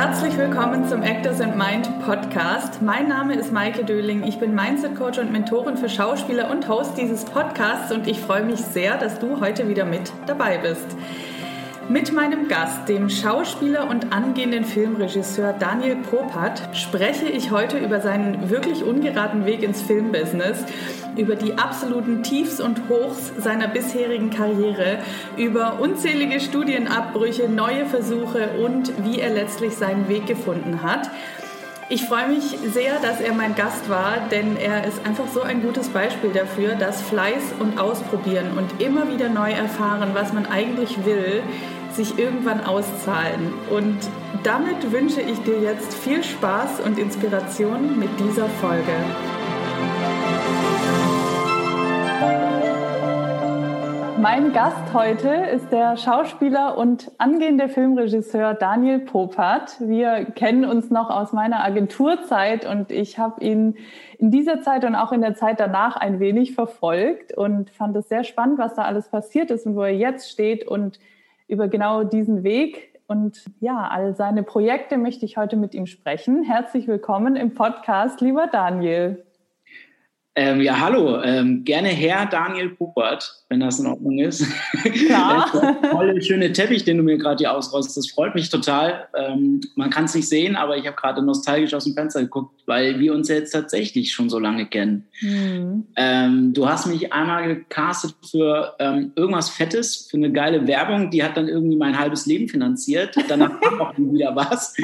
Herzlich willkommen zum Actors and Mind Podcast. Mein Name ist Maike Döling. Ich bin Mindset Coach und Mentorin für Schauspieler und Host dieses Podcasts und ich freue mich sehr, dass du heute wieder mit dabei bist. Mit meinem Gast, dem Schauspieler und angehenden Filmregisseur Daniel Popat, spreche ich heute über seinen wirklich ungeraden Weg ins Filmbusiness, über die absoluten Tiefs und Hochs seiner bisherigen Karriere, über unzählige Studienabbrüche, neue Versuche und wie er letztlich seinen Weg gefunden hat. Ich freue mich sehr, dass er mein Gast war, denn er ist einfach so ein gutes Beispiel dafür, dass Fleiß und Ausprobieren und immer wieder neu erfahren, was man eigentlich will, sich irgendwann auszahlen. Und damit wünsche ich dir jetzt viel Spaß und Inspiration mit dieser Folge. Mein Gast heute ist der Schauspieler und angehende Filmregisseur Daniel Popat. Wir kennen uns noch aus meiner Agenturzeit und ich habe ihn in dieser Zeit und auch in der Zeit danach ein wenig verfolgt und fand es sehr spannend, was da alles passiert ist und wo er jetzt steht und über genau diesen Weg und ja, all seine Projekte möchte ich heute mit ihm sprechen. Herzlich willkommen im Podcast, lieber Daniel. Ähm, ja, hallo, ähm, gerne Herr Daniel Puppert, wenn das in Ordnung ist. Klar. tolle, schöne Teppich, den du mir gerade hier ausrollst, das freut mich total. Ähm, man kann es nicht sehen, aber ich habe gerade nostalgisch aus dem Fenster geguckt, weil wir uns jetzt tatsächlich schon so lange kennen. Mhm. Ähm, du hast mich einmal gecastet für ähm, irgendwas Fettes, für eine geile Werbung, die hat dann irgendwie mein halbes Leben finanziert. Danach kam auch nie wieder was.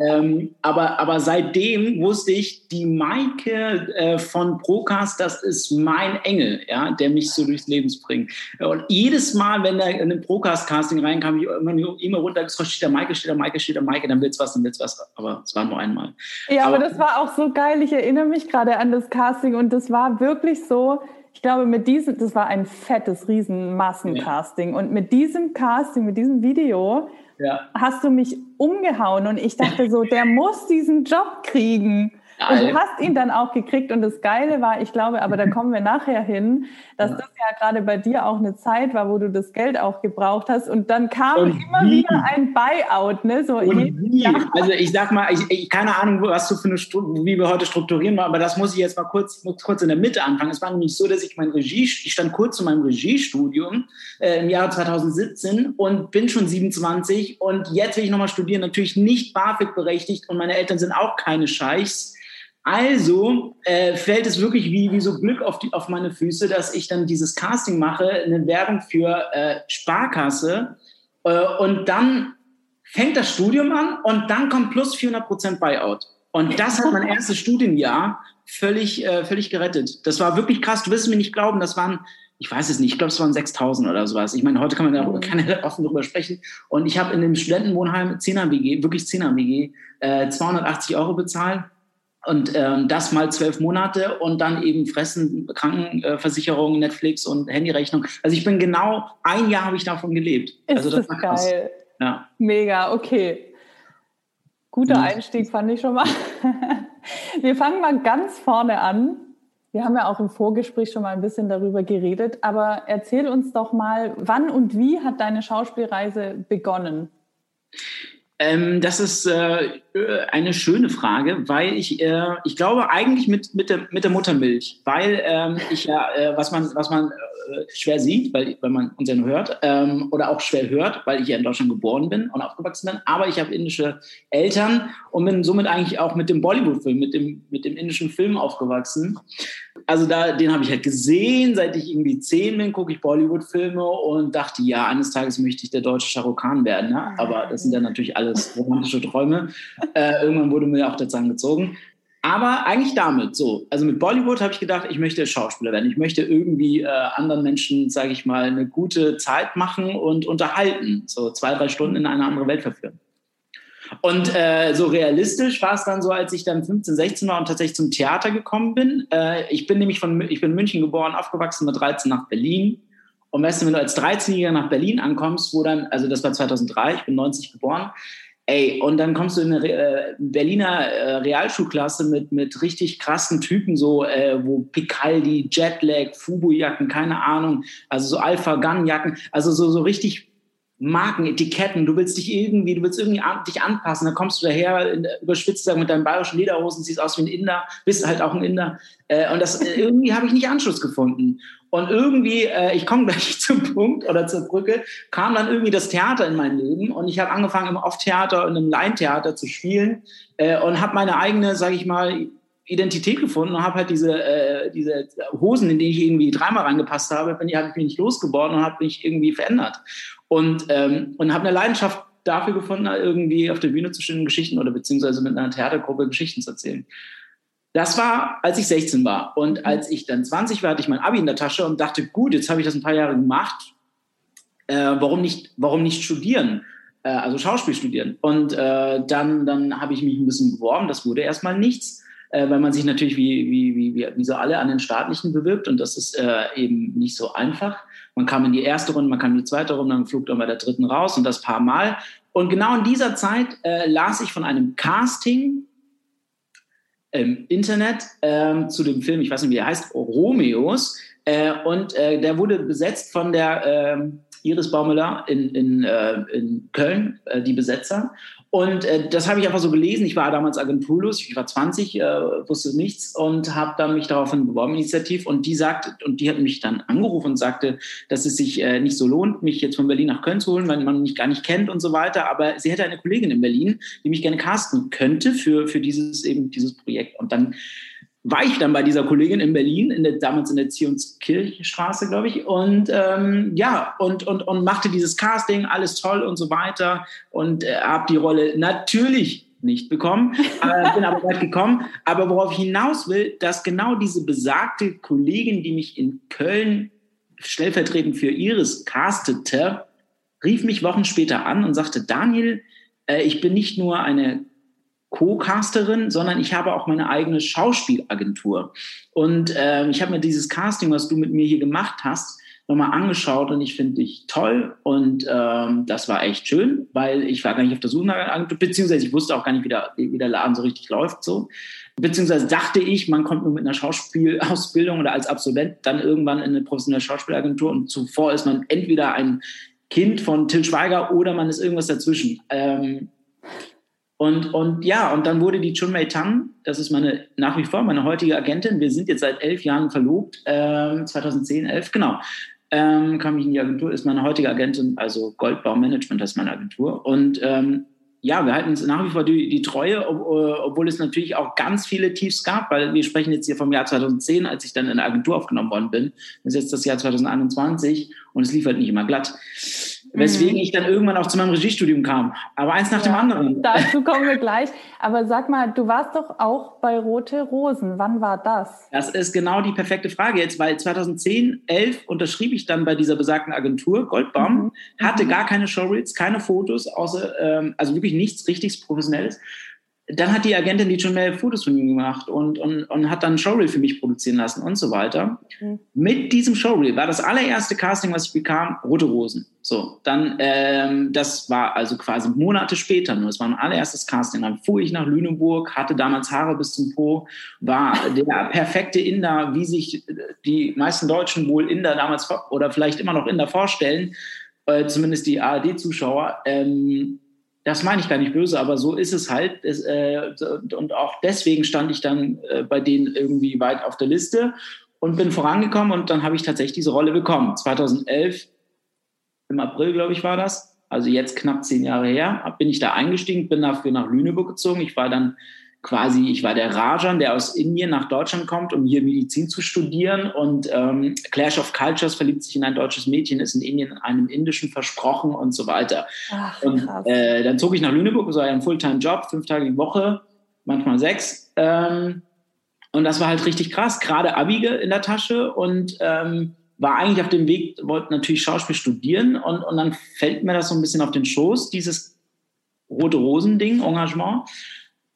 Ähm, aber, aber seitdem wusste ich, die Maike äh, von Proca Lukas, das ist mein Engel, ja, der mich so durchs Leben bringt. Und jedes Mal, wenn da in ein Procast-Casting reinkam, ich immer, immer runtergescrollt, steht der Maike, steht der Maike, steht der Maike, dann will's was, dann will's was. Aber es war nur einmal. Ja, aber, aber das war auch so geil. Ich erinnere mich gerade an das Casting und das war wirklich so, ich glaube, mit diesem, das war ein fettes, riesen Massencasting. Ja. Und mit diesem Casting, mit diesem Video, ja. hast du mich umgehauen und ich dachte so, der muss diesen Job kriegen. Und du hast ihn dann auch gekriegt. Und das Geile war, ich glaube, aber da kommen wir nachher hin, dass das ja gerade bei dir auch eine Zeit war, wo du das Geld auch gebraucht hast. Und dann kam und immer wie? wieder ein Buyout. Ne? So also ich sag mal, ich, ich, keine Ahnung, was du für eine wie wir heute strukturieren, aber das muss ich jetzt mal kurz, kurz in der Mitte anfangen. Es war nämlich so, dass ich mein Regie, ich stand kurz zu meinem Regiestudium äh, im Jahr 2017 und bin schon 27 und jetzt will ich nochmal studieren, natürlich nicht BAföG berechtigt und meine Eltern sind auch keine Scheichs. Also äh, fällt es wirklich wie, wie so Glück auf, die, auf meine Füße, dass ich dann dieses Casting mache, eine Werbung für äh, Sparkasse äh, und dann fängt das Studium an und dann kommt plus 400 Prozent Buyout. Und das hat mein erstes Studienjahr völlig, äh, völlig gerettet. Das war wirklich krass. Du wirst mir nicht glauben, das waren, ich weiß es nicht, ich glaube, es waren 6000 oder sowas. Ich meine, heute kann man da keine offen darüber sprechen. Und ich habe in dem Studentenwohnheim 10er WG, wirklich 10er WG, äh, 280 Euro bezahlt und ähm, das mal zwölf Monate und dann eben Fressen, Krankenversicherung, Netflix und Handyrechnung. Also ich bin genau ein Jahr habe ich davon gelebt. Ist also das, das geil. Ja. Mega, okay. Guter ja. Einstieg fand ich schon mal. Wir fangen mal ganz vorne an. Wir haben ja auch im Vorgespräch schon mal ein bisschen darüber geredet, aber erzähl uns doch mal, wann und wie hat deine Schauspielreise begonnen? Ähm, das ist äh, eine schöne Frage, weil ich, äh, ich glaube eigentlich mit, mit, der, mit der Muttermilch, weil ähm, ich ja, äh, was man, was man schwer sieht, weil, weil man uns ja nur hört, ähm, oder auch schwer hört, weil ich ja in Deutschland geboren bin und aufgewachsen bin, aber ich habe indische Eltern und bin somit eigentlich auch mit dem Bollywood-Film, mit dem, mit dem indischen Film aufgewachsen. Also da, den habe ich halt gesehen, seit ich irgendwie zehn bin, gucke ich Bollywood-Filme und dachte, ja, eines Tages möchte ich der deutsche Shah Khan werden. Ne? Aber das sind ja natürlich alles romantische Träume. Äh, irgendwann wurde mir auch der Zahn gezogen. Aber eigentlich damit so. Also mit Bollywood habe ich gedacht, ich möchte Schauspieler werden. Ich möchte irgendwie äh, anderen Menschen, sage ich mal, eine gute Zeit machen und unterhalten. So zwei, drei Stunden in eine andere Welt verführen. Und äh, so realistisch war es dann so, als ich dann 15, 16 war und tatsächlich zum Theater gekommen bin. Äh, ich bin nämlich von ich bin in München geboren, aufgewachsen mit 13 nach Berlin. Und weißt du, wenn du als 13-Jähriger nach Berlin ankommst, wo dann, also das war 2003, ich bin 90 geboren, Ey, und dann kommst du in eine äh, Berliner äh, Realschulklasse mit, mit richtig krassen Typen, so äh, wo Picaldi, Jetlag, Fubu-Jacken, keine Ahnung, also so Alpha-Gun-Jacken, also so, so richtig Markenetiketten, du willst dich irgendwie, du willst irgendwie an, dich anpassen, dann kommst du daher, überspitzt sagen, mit deinen bayerischen Lederhosen, siehst aus wie ein Inder, bist halt auch ein Inder. Äh, und das äh, irgendwie habe ich nicht Anschluss gefunden. Und irgendwie, äh, ich komme gleich zum Punkt oder zur Brücke, kam dann irgendwie das Theater in mein Leben und ich habe angefangen im Off-Theater und im Laientheater zu spielen äh, und habe meine eigene, sage ich mal, Identität gefunden und habe halt diese, äh, diese Hosen, in die ich irgendwie dreimal reingepasst habe, bin ich, habe ich mich nicht losgeworden und habe mich irgendwie verändert. Und, ähm, und habe eine Leidenschaft dafür gefunden, irgendwie auf der Bühne zu stehen, Geschichten oder beziehungsweise mit einer Theatergruppe Geschichten zu erzählen. Das war, als ich 16 war. Und als ich dann 20 war, hatte ich mein Abi in der Tasche und dachte, gut, jetzt habe ich das ein paar Jahre gemacht. Äh, warum, nicht, warum nicht studieren? Äh, also Schauspiel studieren. Und äh, dann, dann habe ich mich ein bisschen beworben. Das wurde erstmal nichts äh, weil man sich natürlich wie, wie, wie, wie so alle an den staatlichen bewirbt und das ist äh, eben nicht so einfach. Man kam in die erste Runde, man kam in die zweite Runde, dann flog dann bei der dritten raus und das paar Mal. Und genau in dieser Zeit äh, las ich von einem Casting im Internet äh, zu dem Film, ich weiß nicht, wie er heißt, Romeos. Äh, und äh, der wurde besetzt von der ähm, Iris Baumüller in, in, äh, in Köln, äh, die Besetzer. Und äh, das habe ich einfach so gelesen. Ich war damals agenturlos, ich war 20, äh, wusste nichts und habe dann mich daraufhin beworben, initiativ. Und die sagt, und die hat mich dann angerufen und sagte, dass es sich äh, nicht so lohnt, mich jetzt von Berlin nach Köln zu holen, weil man mich gar nicht kennt und so weiter. Aber sie hätte eine Kollegin in Berlin, die mich gerne casten könnte für, für dieses eben dieses Projekt. Und dann war ich dann bei dieser Kollegin in Berlin, in der, damals in der Zionskirchstraße, glaube ich, und ähm, ja, und, und, und machte dieses Casting, alles toll und so weiter und äh, habe die Rolle natürlich nicht bekommen, äh, bin aber weit gekommen. Aber worauf ich hinaus will, dass genau diese besagte Kollegin, die mich in Köln stellvertretend für Iris castete, rief mich Wochen später an und sagte, Daniel, äh, ich bin nicht nur eine Co-Casterin, sondern ich habe auch meine eigene Schauspielagentur. Und äh, ich habe mir dieses Casting, was du mit mir hier gemacht hast, nochmal angeschaut und ich finde dich toll und ähm, das war echt schön, weil ich war gar nicht auf der Suche nach einer Agentur, beziehungsweise ich wusste auch gar nicht, wie der, wie der Laden so richtig läuft so. Beziehungsweise dachte ich, man kommt nur mit einer Schauspielausbildung oder als Absolvent dann irgendwann in eine professionelle Schauspielagentur und zuvor ist man entweder ein Kind von Till Schweiger oder man ist irgendwas dazwischen. Ähm, und, und ja, und dann wurde die Chun Mei Tang, das ist meine nach wie vor meine heutige Agentin. Wir sind jetzt seit elf Jahren verlobt, äh, 2010, 11, genau. Ähm, kam ich in die Agentur, ist meine heutige Agentin, also Goldbaum Management, ist meine Agentur. Und ähm, ja, wir halten uns nach wie vor die, die Treue, ob, äh, obwohl es natürlich auch ganz viele Tiefs gab, weil wir sprechen jetzt hier vom Jahr 2010, als ich dann in der Agentur aufgenommen worden bin. Das ist jetzt das Jahr 2021 und es lief halt nicht immer glatt. Weswegen mhm. ich dann irgendwann auch zu meinem Regiestudium kam. Aber eins nach ja, dem anderen. Dazu kommen wir gleich. Aber sag mal, du warst doch auch bei Rote Rosen. Wann war das? Das ist genau die perfekte Frage jetzt, weil 2010, 11 unterschrieb ich dann bei dieser besagten Agentur Goldbaum, mhm. hatte mhm. gar keine Showreels, keine Fotos, außer, ähm, also wirklich nichts richtig Professionelles dann hat die Agentin die schon mehr Fotos von ihm gemacht und, und, und hat dann ein Showreel für mich produzieren lassen und so weiter. Mhm. Mit diesem Showreel war das allererste Casting, was ich bekam, Rote Rosen. So, dann, ähm, das war also quasi Monate später nur. Es war mein allererstes Casting. Dann fuhr ich nach Lüneburg, hatte damals Haare bis zum Po, war der perfekte Inder, wie sich die meisten Deutschen wohl Inder damals oder vielleicht immer noch Inder vorstellen, äh, zumindest die ARD-Zuschauer. Ähm, das meine ich gar nicht böse, aber so ist es halt. Es, äh, und auch deswegen stand ich dann äh, bei denen irgendwie weit auf der Liste und bin vorangekommen und dann habe ich tatsächlich diese Rolle bekommen. 2011, im April, glaube ich, war das. Also jetzt knapp zehn Jahre her, bin ich da eingestiegen, bin dafür nach Lüneburg gezogen. Ich war dann quasi, ich war der Rajan, der aus Indien nach Deutschland kommt, um hier Medizin zu studieren. Und ähm, Clash of Cultures verliebt sich in ein deutsches Mädchen, ist in Indien einem indischen versprochen und so weiter. Ach, und äh, dann zog ich nach Lüneburg, das war ein Fulltime-Job, fünf Tage die Woche, manchmal sechs. Ähm, und das war halt richtig krass, gerade Abige in der Tasche und ähm, war eigentlich auf dem Weg, wollte natürlich Schauspiel studieren und, und dann fällt mir das so ein bisschen auf den Schoß, dieses rote Rosen-Ding, Engagement.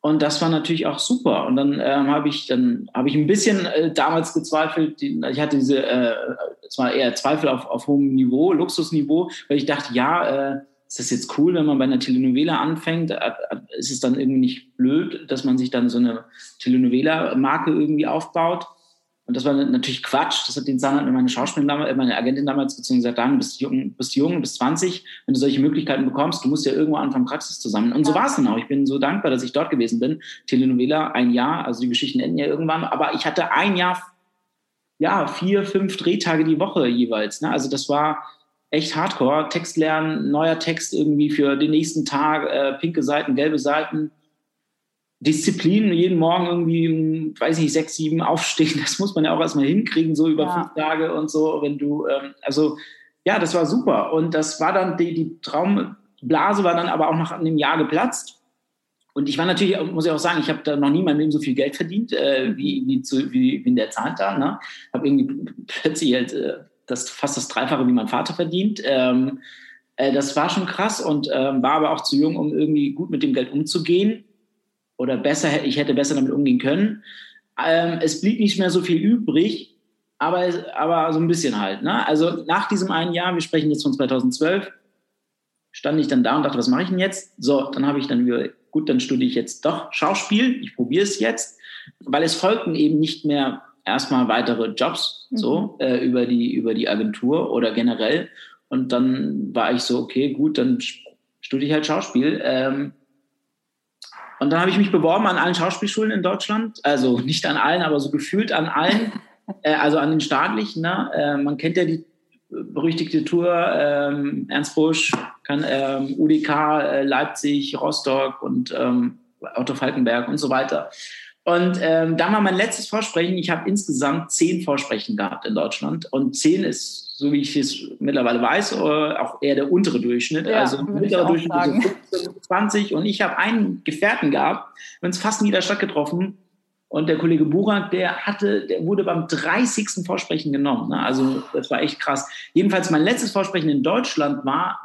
Und das war natürlich auch super. Und dann ähm, habe ich dann habe ich ein bisschen äh, damals gezweifelt. Die, ich hatte diese, äh, es war eher Zweifel auf, auf hohem Niveau, Luxusniveau, weil ich dachte, ja, äh, ist das jetzt cool, wenn man bei einer Telenovela anfängt? Äh, äh, ist es dann irgendwie nicht blöd, dass man sich dann so eine Telenovela-Marke irgendwie aufbaut? Und das war natürlich Quatsch. Das hat den Zahnarzt meine Schauspielerin damals, äh, meine Agentin damals gesagt, dann bist jung, bist jung, bist 20, wenn du solche Möglichkeiten bekommst, du musst ja irgendwo anfangen, Praxis zu sammeln. Und so war es dann auch. Ich bin so dankbar, dass ich dort gewesen bin. Telenovela, ein Jahr, also die Geschichten enden ja irgendwann, aber ich hatte ein Jahr, ja, vier, fünf Drehtage die Woche jeweils. Ne? Also das war echt hardcore. Text lernen, neuer Text irgendwie für den nächsten Tag, äh, pinke Seiten, gelbe Seiten Disziplin, jeden Morgen irgendwie, weiß nicht, sechs, sieben aufstehen, das muss man ja auch erstmal hinkriegen, so über ja. fünf Tage und so. Wenn du, ähm, also ja, das war super. Und das war dann, die, die Traumblase war dann aber auch nach einem Jahr geplatzt. Und ich war natürlich, muss ich auch sagen, ich habe da noch nie in meinem Leben so viel Geld verdient, äh, wie, wie, zu, wie, wie in der Zeit da. Ne? Habe irgendwie plötzlich halt, äh, das, fast das Dreifache wie mein Vater verdient. Ähm, äh, das war schon krass und ähm, war aber auch zu jung, um irgendwie gut mit dem Geld umzugehen oder besser, ich hätte besser damit umgehen können. Ähm, es blieb nicht mehr so viel übrig, aber, aber so ein bisschen halt. Ne? Also nach diesem einen Jahr, wir sprechen jetzt von 2012, stand ich dann da und dachte, was mache ich denn jetzt? So, dann habe ich dann wieder, gut, dann studiere ich jetzt doch Schauspiel, ich probiere es jetzt, weil es folgten eben nicht mehr erstmal weitere Jobs mhm. so äh, über die über die Agentur oder generell und dann war ich so okay gut dann studiere ich halt Schauspiel ähm, und dann habe ich mich beworben an allen Schauspielschulen in Deutschland. Also nicht an allen, aber so gefühlt an allen. äh, also an den staatlichen. Ne? Äh, man kennt ja die berüchtigte Tour. Ähm, Ernst Busch, kann, ähm, UDK, äh, Leipzig, Rostock und ähm, Otto Falkenberg und so weiter. Und ähm, da war mein letztes Vorsprechen. Ich habe insgesamt zehn Vorsprechen gehabt in Deutschland. Und zehn ist so wie ich es mittlerweile weiß, äh, auch eher der untere Durchschnitt. Ja, also mittlerer Durchschnitt sagen. so 15, 20. Und ich habe einen Gefährten gehabt, wir uns fast in jeder Stadt getroffen. Und der Kollege Burak, der hatte, der wurde beim 30. Vorsprechen genommen. Ne? Also das war echt krass. Jedenfalls mein letztes Vorsprechen in Deutschland war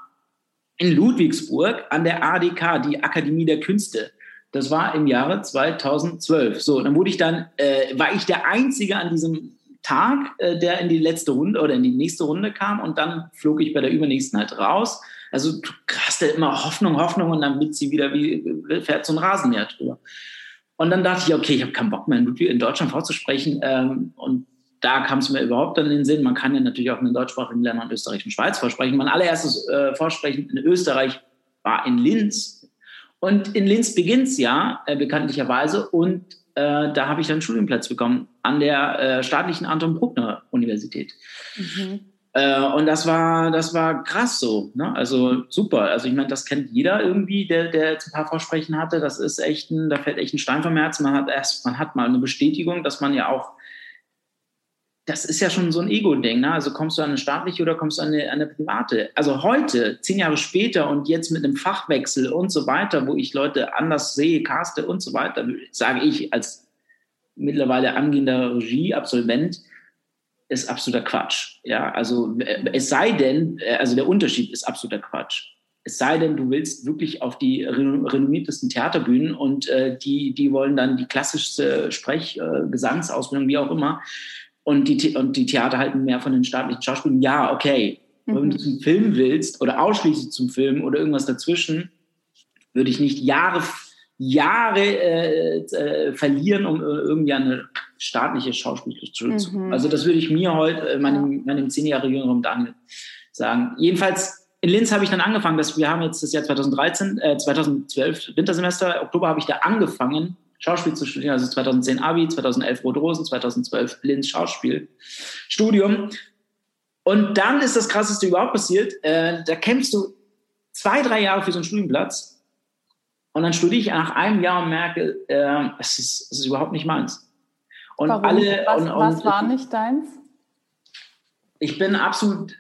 in Ludwigsburg an der ADK, die Akademie der Künste. Das war im Jahre 2012. So, dann wurde ich dann, äh, war ich der Einzige an diesem Tag, äh, der in die letzte Runde oder in die nächste Runde kam und dann flog ich bei der übernächsten halt raus. Also du hast ja immer Hoffnung, Hoffnung und dann wird sie wieder wie fährt so ein Rasenmäher drüber. Und dann dachte ich, okay, ich habe keinen Bock mehr in Deutschland vorzusprechen. Ähm, und da kam es mir überhaupt dann in den Sinn. Man kann ja natürlich auch in den deutschsprachigen Ländern Österreich und Schweiz vorsprechen. Mein allererstes äh, Vorsprechen in Österreich war in Linz. Und in Linz beginnt es ja äh, bekanntlicherweise. Und äh, da habe ich dann einen Studienplatz bekommen an der äh, staatlichen Anton Bruckner Universität. Mhm. Äh, und das war, das war krass so. Ne? Also super. Also ich meine, das kennt jeder irgendwie, der, der jetzt ein paar Vorsprechen hatte. Das ist echt ein, da fällt echt ein Stein vom Herzen. Man hat erst, man hat mal eine Bestätigung, dass man ja auch das ist ja schon so ein Ego-Ding. Ne? Also kommst du an eine staatliche oder kommst du an eine, an eine, private? Also heute, zehn Jahre später und jetzt mit einem Fachwechsel und so weiter, wo ich Leute anders sehe, caste und so weiter, sage ich als mittlerweile angehender Regie-Absolvent, ist absoluter Quatsch. Ja, also es sei denn, also der Unterschied ist absoluter Quatsch. Es sei denn, du willst wirklich auf die renommiertesten Theaterbühnen und äh, die, die wollen dann die klassischste Sprech-, äh, Gesangsausbildung, wie auch immer und die, und die Theater halten mehr von den staatlichen Schauspielern. Ja, okay. Mhm. Wenn du zum Film willst oder ausschließlich zum Film oder irgendwas dazwischen, würde ich nicht Jahre, Jahre äh, äh, verlieren, um äh, irgendwie eine staatliche Schauspielschule zu mhm. Also das würde ich mir heute, äh, meinem, meinem zehn Jahre jüngeren Daniel sagen. Jedenfalls in Linz habe ich dann angefangen, dass wir haben jetzt das Jahr 2013, äh, 2012 Wintersemester, Oktober habe ich da angefangen, Schauspiel zu studieren, also 2010 Abi, 2011 Rot Rosen, 2012 Linz Schauspiel Studium. Und dann ist das Krasseste überhaupt passiert. Äh, da kämpfst du zwei, drei Jahre für so einen Studienplatz und dann studiere ich nach einem Jahr und merke, äh, es, ist, es ist überhaupt nicht meins. Und Warum? alle. Was, und, und, was war nicht deins? Ich bin absolut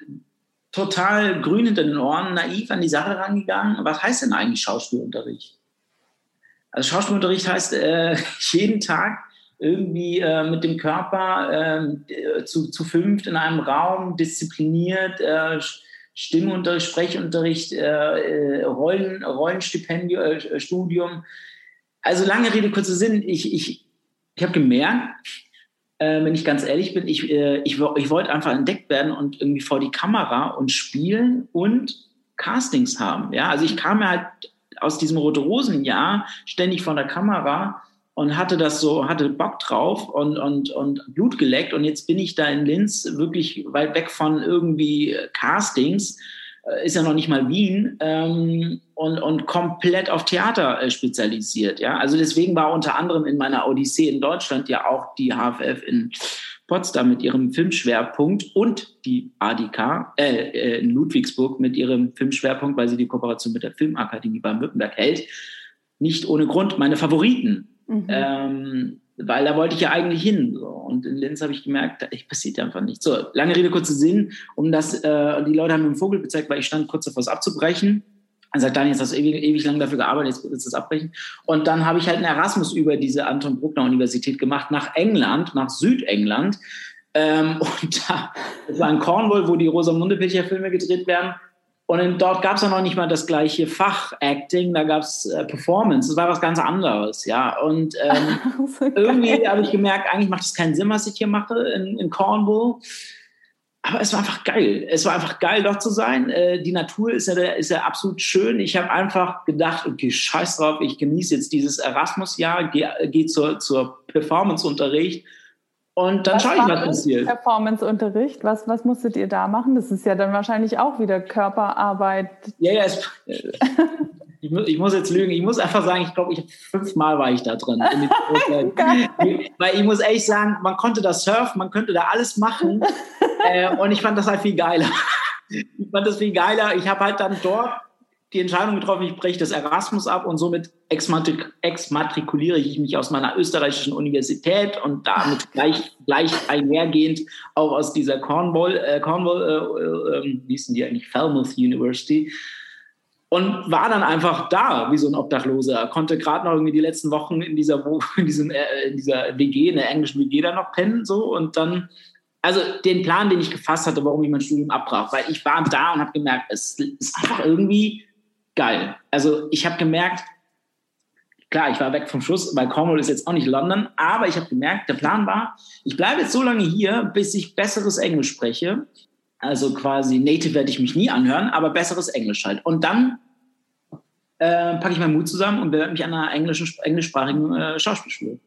total grün hinter den Ohren, naiv an die Sache rangegangen. Was heißt denn eigentlich Schauspielunterricht? Also Schauspielunterricht heißt äh, jeden Tag irgendwie äh, mit dem Körper äh, zu, zu fünft in einem Raum, diszipliniert, äh, Stimmunterricht, Sprechunterricht, äh, äh, Rollen, Rollenstipendium, äh. Also lange Rede, kurzer Sinn. Ich, ich, ich habe gemerkt, wenn ich ganz ehrlich bin, ich, ich, ich wollte einfach entdeckt werden und irgendwie vor die Kamera und spielen und Castings haben. Ja, also ich kam mir halt aus diesem Rote-Rosen-Jahr ständig vor der Kamera und hatte das so, hatte Bock drauf und, und, und Blut geleckt. Und jetzt bin ich da in Linz wirklich weit weg von irgendwie Castings äh, ist ja noch nicht mal Wien ähm, und, und komplett auf Theater äh, spezialisiert. Ja? Also deswegen war unter anderem in meiner Odyssee in Deutschland ja auch die HFF in Potsdam mit ihrem Filmschwerpunkt und die ADK äh, äh, in Ludwigsburg mit ihrem Filmschwerpunkt, weil sie die Kooperation mit der Filmakademie Baden-Württemberg hält, nicht ohne Grund meine Favoriten. Mhm. Ähm, weil da wollte ich ja eigentlich hin. So. Und in Linz habe ich gemerkt, da passiert einfach nichts. So, lange Rede, kurzer Sinn. Um das, äh, die Leute haben mir einen Vogel gezeigt, weil ich stand kurz davor, es abzubrechen. Er sagt, Daniel, jetzt hast du ewig, ewig lang dafür gearbeitet, jetzt willst du es abbrechen. Und dann habe ich halt einen Erasmus über diese Anton Bruckner Universität gemacht, nach England, nach Südengland. Ähm, und da, das war in Cornwall, wo die Rosamunde Pilcher Filme gedreht werden. Und dort gab es ja noch nicht mal das gleiche Fach Acting, da gab es äh, Performance, das war was ganz anderes, ja. Und ähm, so irgendwie habe ich gemerkt, eigentlich macht es keinen Sinn, was ich hier mache in, in, Cornwall. Aber es war einfach geil. Es war einfach geil, dort zu sein. Äh, die Natur ist ja, ist ja absolut schön. Ich habe einfach gedacht, okay, scheiß drauf, ich genieße jetzt dieses Erasmus-Jahr, gehe geh zur, zur Performance-Unterricht und dann schaue ich, was passiert. Performance-Unterricht, was, was musstet ihr da machen? Das ist ja dann wahrscheinlich auch wieder Körperarbeit. Ja, ja, es, ich, muss, ich muss jetzt lügen. Ich muss einfach sagen, ich glaube, ich fünfmal war ich da drin. Weil ich muss ehrlich sagen, man konnte da surfen, man könnte da alles machen. äh, und ich fand das halt viel geiler. ich fand das viel geiler. Ich habe halt dann dort die Entscheidung getroffen, ich breche das Erasmus ab und somit exmatrik exmatrikuliere ich mich aus meiner österreichischen Universität und damit gleich, gleich einhergehend auch aus dieser Cornwall, äh, Cornwall äh, äh, wie hießen die eigentlich, Falmouth University und war dann einfach da wie so ein Obdachloser. Konnte gerade noch irgendwie die letzten Wochen in dieser, in, diesem, äh, in dieser WG, in der englischen WG da noch pennen so und dann also den Plan, den ich gefasst hatte, warum ich mein Studium abbrach, weil ich war da und habe gemerkt, es ist einfach irgendwie geil. Also ich habe gemerkt, klar, ich war weg vom Schuss, weil Cornwall ist jetzt auch nicht London, aber ich habe gemerkt, der Plan war, ich bleibe jetzt so lange hier, bis ich besseres Englisch spreche. Also quasi Native werde ich mich nie anhören, aber besseres Englisch halt. Und dann äh, packe ich meinen Mut zusammen und bewerbe mich an einer englischen, englischsprachigen äh, Schauspielschule.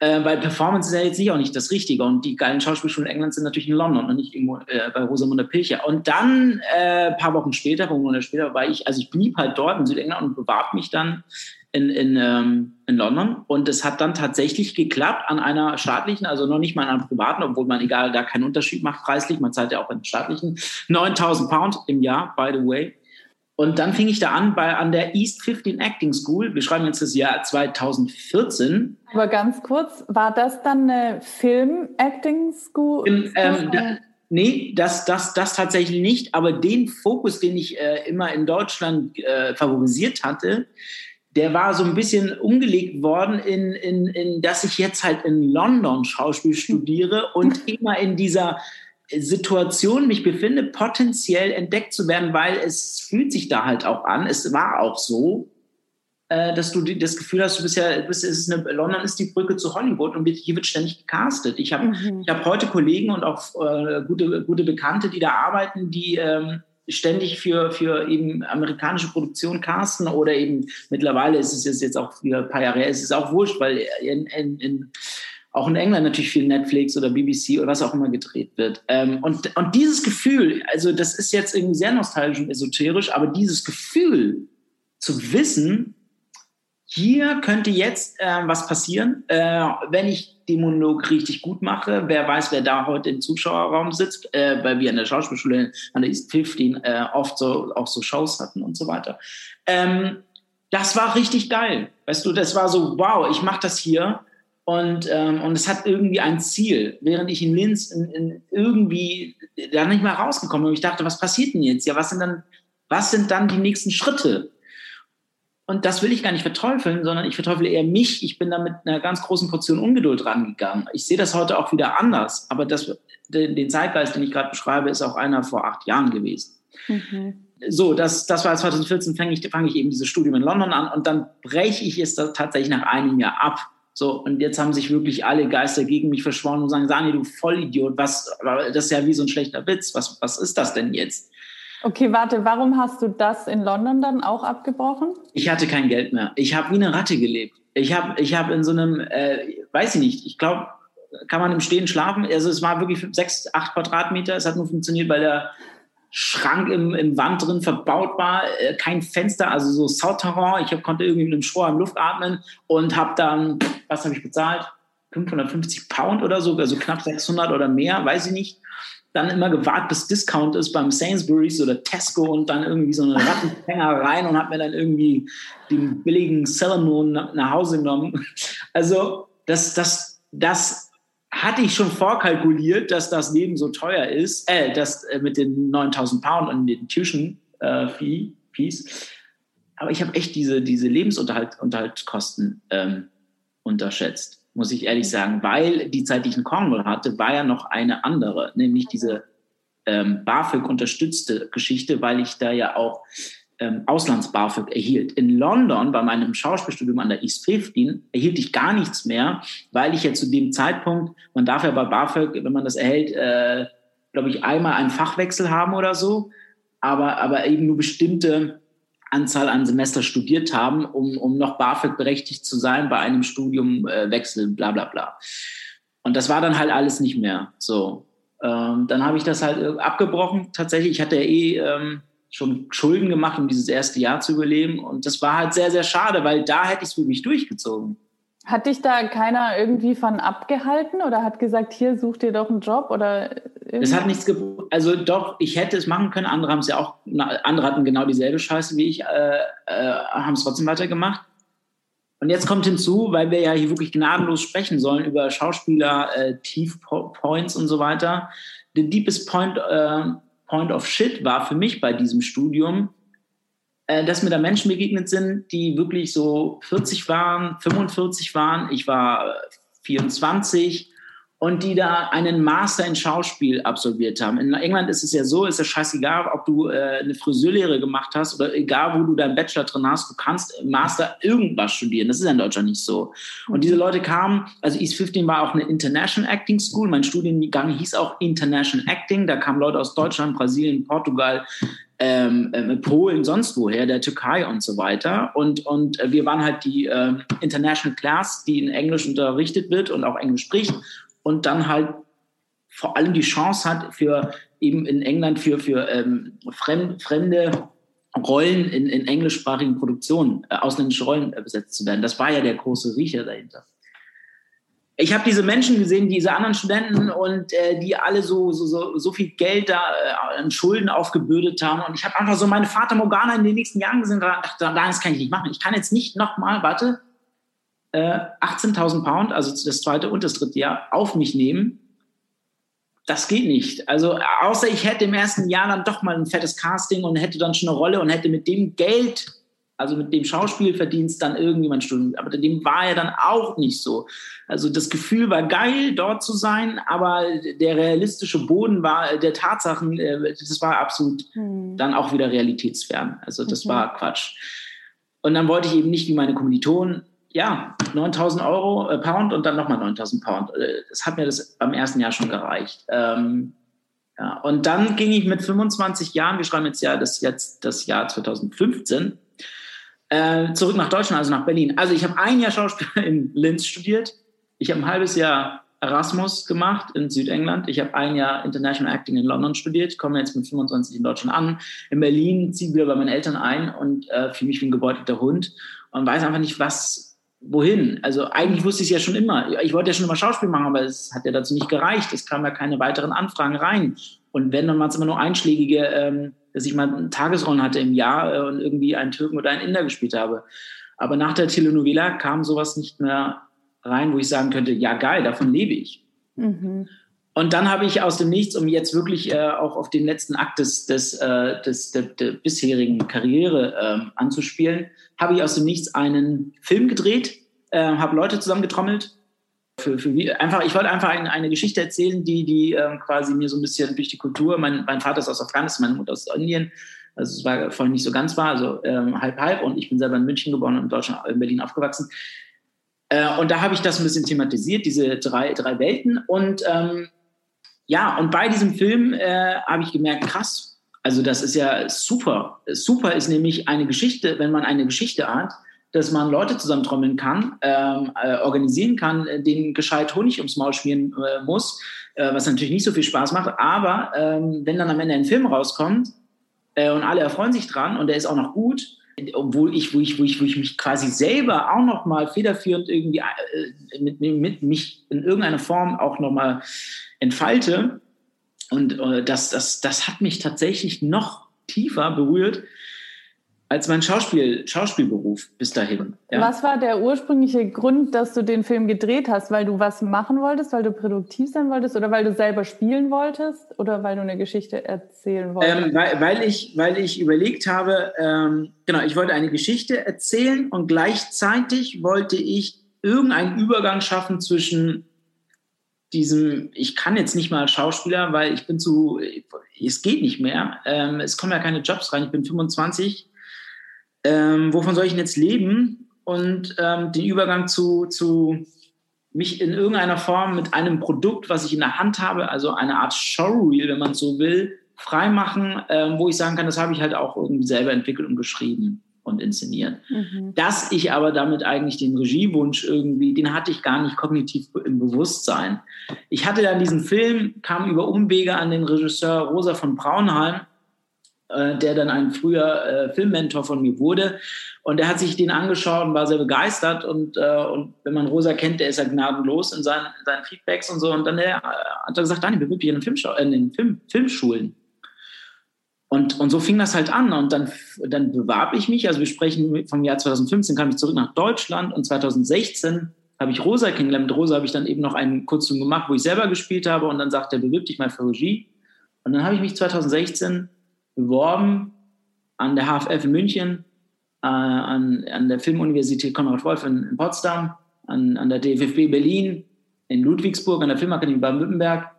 Äh, weil Performance ist ja jetzt nicht auch nicht das Richtige. Und die geilen Schauspielschulen in England sind natürlich in London und nicht irgendwo äh, bei Rosamunde Pilcher. Und dann, äh, ein paar Wochen später, ein Monate später, war ich, also ich blieb halt dort in Südengland und bewarb mich dann in, in, ähm, in London. Und es hat dann tatsächlich geklappt an einer staatlichen, also noch nicht mal an einer privaten, obwohl man egal da keinen Unterschied macht preislich. Man zahlt ja auch einen staatlichen 9000 Pound im Jahr, by the way. Und dann fing ich da an bei, an der East 15 Acting School. Wir schreiben jetzt das Jahr 2014. Aber ganz kurz, war das dann eine Film-Acting School? In, ähm, da, nee, das, das, das tatsächlich nicht. Aber den Fokus, den ich äh, immer in Deutschland äh, favorisiert hatte, der war so ein bisschen umgelegt worden in, in, in, dass ich jetzt halt in London Schauspiel studiere und immer in dieser Situation mich befinde, potenziell entdeckt zu werden, weil es fühlt sich da halt auch an. Es war auch so, äh, dass du das Gefühl hast, du bist ja, bist, ist eine, London ist die Brücke zu Hollywood und hier wird ständig gecastet. Ich habe mhm. ich hab heute Kollegen und auch äh, gute, gute Bekannte, die da arbeiten, die ähm, ständig für, für eben amerikanische Produktion casten oder eben mittlerweile ist es jetzt auch wieder ein paar Jahre her, ist es auch wurscht, weil in, in, in auch in England natürlich viel Netflix oder BBC oder was auch immer gedreht wird. Ähm, und, und dieses Gefühl, also das ist jetzt irgendwie sehr nostalgisch und esoterisch, aber dieses Gefühl zu wissen, hier könnte jetzt äh, was passieren, äh, wenn ich den Monolog richtig gut mache. Wer weiß, wer da heute im Zuschauerraum sitzt, äh, weil wir an der Schauspielschule an der East 15 äh, oft so auch so Shows hatten und so weiter. Ähm, das war richtig geil. Weißt du, das war so, wow, ich mache das hier und, ähm, und es hat irgendwie ein Ziel, während ich in Linz in, in irgendwie da nicht mal rausgekommen bin. Ich dachte, was passiert denn jetzt? Ja, was sind dann, was sind dann die nächsten Schritte? Und das will ich gar nicht verteufeln, sondern ich verteufle eher mich. Ich bin da mit einer ganz großen Portion Ungeduld rangegangen. Ich sehe das heute auch wieder anders. Aber das, den Zeitgeist, den ich gerade beschreibe, ist auch einer vor acht Jahren gewesen. Mhm. So, das, das war 2014, fange ich, fang ich eben dieses Studium in London an und dann breche ich es tatsächlich nach einem Jahr ab so, und jetzt haben sich wirklich alle Geister gegen mich verschworen und sagen, Sani, du Vollidiot, was, das ist ja wie so ein schlechter Witz. Was, was ist das denn jetzt? Okay, warte, warum hast du das in London dann auch abgebrochen? Ich hatte kein Geld mehr. Ich habe wie eine Ratte gelebt. Ich habe ich hab in so einem, äh, weiß ich nicht, ich glaube, kann man im Stehen schlafen. Also es war wirklich sechs, acht Quadratmeter. Es hat nur funktioniert, weil der Schrank im, im Wand drin verbaut war, äh, kein Fenster, also so Souterrain. Ich hab, konnte irgendwie mit einem Strohhalm Luft atmen und habe dann, was habe ich bezahlt? 550 Pound oder so, also knapp 600 oder mehr, weiß ich nicht. Dann immer gewartet, bis Discount ist beim Sainsbury's oder Tesco und dann irgendwie so eine Rattenfänger rein und habe mir dann irgendwie den billigen Salmon nach Hause genommen. Also das, das, das hatte ich schon vorkalkuliert, dass das Leben so teuer ist, äh, das äh, mit den 9000 Pound und den Tuition äh, Fee, Fees. Aber ich habe echt diese, diese Lebensunterhaltskosten ähm, unterschätzt, muss ich ehrlich sagen, weil die Zeit, die ich in Cornwall hatte, war ja noch eine andere, nämlich diese ähm, BAföG unterstützte Geschichte, weil ich da ja auch ähm, Auslands-BAföG erhielt. In London bei meinem Schauspielstudium an der East 15 erhielt ich gar nichts mehr, weil ich ja zu dem Zeitpunkt, man darf ja bei BAföG, wenn man das erhält, äh, glaube ich, einmal einen Fachwechsel haben oder so, aber, aber eben nur bestimmte Anzahl an Semester studiert haben, um, um noch BAföG berechtigt zu sein bei einem Studiumwechsel, äh, bla bla bla. Und das war dann halt alles nicht mehr so. Ähm, dann habe ich das halt äh, abgebrochen. Tatsächlich, ich hatte ja eh ähm, schon Schulden gemacht, um dieses erste Jahr zu überleben. Und das war halt sehr, sehr schade, weil da hätte ich es wirklich durchgezogen. Hat dich da keiner irgendwie von abgehalten oder hat gesagt, hier such dir doch einen Job oder Es hat nichts also doch, ich hätte es machen können, andere haben es ja auch, andere hatten genau dieselbe Scheiße wie ich, äh, äh, haben es trotzdem weitergemacht. Und jetzt kommt hinzu, weil wir ja hier wirklich gnadenlos sprechen sollen über Schauspieler, äh, Tiefpoints und so weiter. The deepest point äh, Point of Shit war für mich bei diesem Studium, äh, dass mir da Menschen begegnet sind, die wirklich so 40 waren, 45 waren. Ich war 24 und die da einen Master in Schauspiel absolviert haben. In England ist es ja so, ist ja scheißegal, ob du äh, eine Friseurlehre gemacht hast oder egal, wo du deinen Bachelor drin hast, du kannst Master irgendwas studieren. Das ist ja in Deutschland nicht so. Und diese Leute kamen, also East 15 war auch eine International Acting School. Mein Studiengang hieß auch International Acting. Da kamen Leute aus Deutschland, Brasilien, Portugal, ähm, äh, Polen, sonst woher, der Türkei und so weiter. Und, und äh, wir waren halt die äh, International Class, die in Englisch unterrichtet wird und auch Englisch spricht und dann halt vor allem die Chance hat, für eben in England für, für ähm, fremd, fremde Rollen in, in englischsprachigen Produktionen, äh, ausländische Rollen äh, besetzt zu werden. Das war ja der große Riecher dahinter. Ich habe diese Menschen gesehen, diese anderen Studenten und äh, die alle so, so, so, so viel Geld da äh, an Schulden aufgebürdet haben. Und ich habe einfach so meine Vater Morgana in den nächsten Jahren gesehen und dachte, das kann ich nicht machen. Ich kann jetzt nicht nochmal, warte, 18.000 äh, Pound, also das zweite und das dritte Jahr, auf mich nehmen. Das geht nicht. Also außer ich hätte im ersten Jahr dann doch mal ein fettes Casting und hätte dann schon eine Rolle und hätte mit dem Geld, also mit dem Schauspielverdienst dann irgendwie mein Studium. Aber dem war ja dann auch nicht so. Also das Gefühl war geil, dort zu sein, aber der realistische Boden war der Tatsachen, äh, das war absolut hm. dann auch wieder realitätsfern. Also das mhm. war Quatsch. Und dann wollte ich eben nicht wie meine Kommilitonen ja, 9000 Euro, äh, Pound und dann nochmal 9000 Pound. Äh, das hat mir das beim ersten Jahr schon gereicht. Ähm, ja, und dann ging ich mit 25 Jahren, wir schreiben jetzt ja das, jetzt das Jahr 2015, äh, zurück nach Deutschland, also nach Berlin. Also ich habe ein Jahr Schauspiel in Linz studiert. Ich habe ein halbes Jahr Erasmus gemacht in Südengland. Ich habe ein Jahr International Acting in London studiert. Ich komme jetzt mit 25 in Deutschland an. In Berlin ziehe ich wieder bei meinen Eltern ein und äh, fühle mich wie ein gebeutelter Hund und weiß einfach nicht, was, wohin? Also eigentlich wusste ich es ja schon immer. Ich wollte ja schon immer Schauspiel machen, aber es hat ja dazu nicht gereicht. Es kamen ja keine weiteren Anfragen rein. Und wenn, dann waren es immer nur einschlägige, ähm, dass ich mal Tagesrollen hatte im Jahr äh, und irgendwie einen Türken oder einen Inder gespielt habe. Aber nach der Telenovela kam sowas nicht mehr rein, wo ich sagen könnte, ja geil, davon lebe ich. Mhm. Und dann habe ich aus dem Nichts, um jetzt wirklich äh, auch auf den letzten Akt des, des, äh, des der, der, bisherigen Karriere äh, anzuspielen, habe ich aus dem Nichts einen Film gedreht, äh, habe Leute zusammengetrommelt. Für, für, einfach, ich wollte einfach eine, eine Geschichte erzählen, die, die ähm, quasi mir so ein bisschen durch die Kultur, mein, mein Vater ist aus Afghanistan, meine Mutter aus Indien, also es war vorhin nicht so ganz wahr, also ähm, halb halb und ich bin selber in München geboren und in Deutschland, in Berlin aufgewachsen. Äh, und da habe ich das ein bisschen thematisiert, diese drei, drei Welten und ähm, ja, und bei diesem Film äh, habe ich gemerkt, krass, also das ist ja super. Super ist nämlich eine Geschichte, wenn man eine Geschichte hat, dass man Leute zusammentrommeln kann, ähm, äh, organisieren kann, äh, denen gescheit Honig ums Maul schmieren äh, muss, äh, was natürlich nicht so viel Spaß macht. Aber ähm, wenn dann am Ende ein Film rauskommt äh, und alle erfreuen sich dran und der ist auch noch gut, obwohl ich, wo ich, wo ich, wo ich mich quasi selber auch noch mal federführend irgendwie äh, mit, mit mich in irgendeiner Form auch noch mal entfalte. Und äh, das, das, das hat mich tatsächlich noch tiefer berührt, als mein Schauspiel, Schauspielberuf bis dahin. Ja. Was war der ursprüngliche Grund, dass du den Film gedreht hast? Weil du was machen wolltest, weil du produktiv sein wolltest oder weil du selber spielen wolltest oder weil du eine Geschichte erzählen wolltest? Ähm, weil, weil, ich, weil ich überlegt habe, ähm, genau, ich wollte eine Geschichte erzählen und gleichzeitig wollte ich irgendeinen Übergang schaffen zwischen diesem, ich kann jetzt nicht mal Schauspieler, weil ich bin zu, es geht nicht mehr. Ähm, es kommen ja keine Jobs rein. Ich bin 25 ähm, wovon soll ich denn jetzt leben? Und ähm, den Übergang zu, zu mich in irgendeiner Form mit einem Produkt, was ich in der Hand habe, also eine Art Showreel, wenn man so will, freimachen, ähm, wo ich sagen kann, das habe ich halt auch irgendwie selber entwickelt und geschrieben und inszeniert. Mhm. Dass ich aber damit eigentlich den Regiewunsch irgendwie, den hatte ich gar nicht kognitiv im Bewusstsein. Ich hatte dann diesen Film, kam über Umwege an den Regisseur Rosa von Braunheim, äh, der dann ein früher äh, Filmmentor von mir wurde. Und er hat sich den angeschaut und war sehr begeistert. Und, äh, und wenn man Rosa kennt, der ist ja gnadenlos in seinen, in seinen Feedbacks und so. Und dann der, äh, hat er gesagt, Daniel, bewirb dich in den, Filmschau in den Film, Filmschulen. Und, und so fing das halt an. Und dann, dann bewarb ich mich. Also wir sprechen vom Jahr 2015, kam ich zurück nach Deutschland. Und 2016 habe ich Rosa kennengelernt. Mit Rosa habe ich dann eben noch einen Kurzfilm gemacht, wo ich selber gespielt habe. Und dann sagte er, bewirb dich mal für Regie. Und dann habe ich mich 2016 beworben an der HFF in München, äh, an, an der Filmuniversität Konrad Wolf in, in Potsdam, an, an der DFFB Berlin, in Ludwigsburg, an der Filmakademie Baden-Württemberg.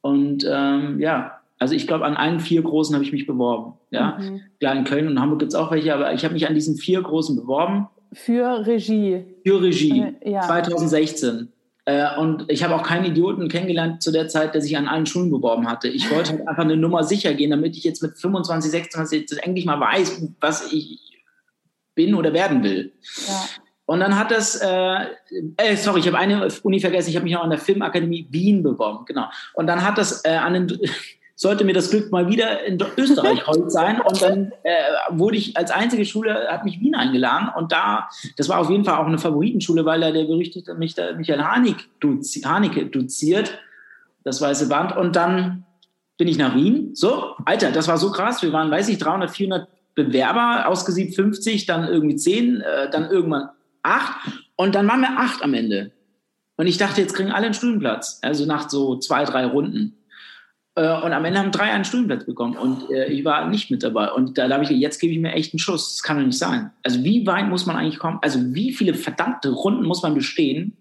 Und ähm, ja, also ich glaube, an allen vier großen habe ich mich beworben. Ja, mhm. klar, in Köln und Hamburg gibt es auch welche, aber ich habe mich an diesen vier großen beworben. Für Regie. Für Regie. Äh, ja. 2016. Äh, und ich habe auch keinen Idioten kennengelernt zu der Zeit, der sich an allen Schulen beworben hatte. Ich wollte halt einfach eine Nummer sicher gehen, damit ich jetzt mit 25, 26 jetzt endlich mal weiß, was ich bin oder werden will. Ja. Und dann hat das, äh, äh, sorry, ich habe eine Uni vergessen, ich habe mich noch an der Filmakademie Wien beworben, genau. Und dann hat das äh, an den, sollte mir das Glück mal wieder in Österreich heute sein. Und dann äh, wurde ich als einzige Schule, hat mich Wien eingeladen. Und da, das war auf jeden Fall auch eine Favoritenschule, weil da der berüchtigte Michael Hanig dozi, Haneke doziert, das weiße Band. Und dann bin ich nach Wien. So, Alter, das war so krass. Wir waren, weiß ich, 300, 400 Bewerber, ausgesiebt 50, dann irgendwie 10, äh, dann irgendwann 8. Und dann waren wir 8 am Ende. Und ich dachte, jetzt kriegen alle einen Studienplatz. Also nach so zwei, drei Runden. Äh, und am Ende haben drei einen Studienplatz bekommen und äh, ich war nicht mit dabei. Und da habe ich, jetzt gebe ich mir echt einen Schuss. Das kann doch nicht sein. Also wie weit muss man eigentlich kommen? Also wie viele verdammte Runden muss man bestehen?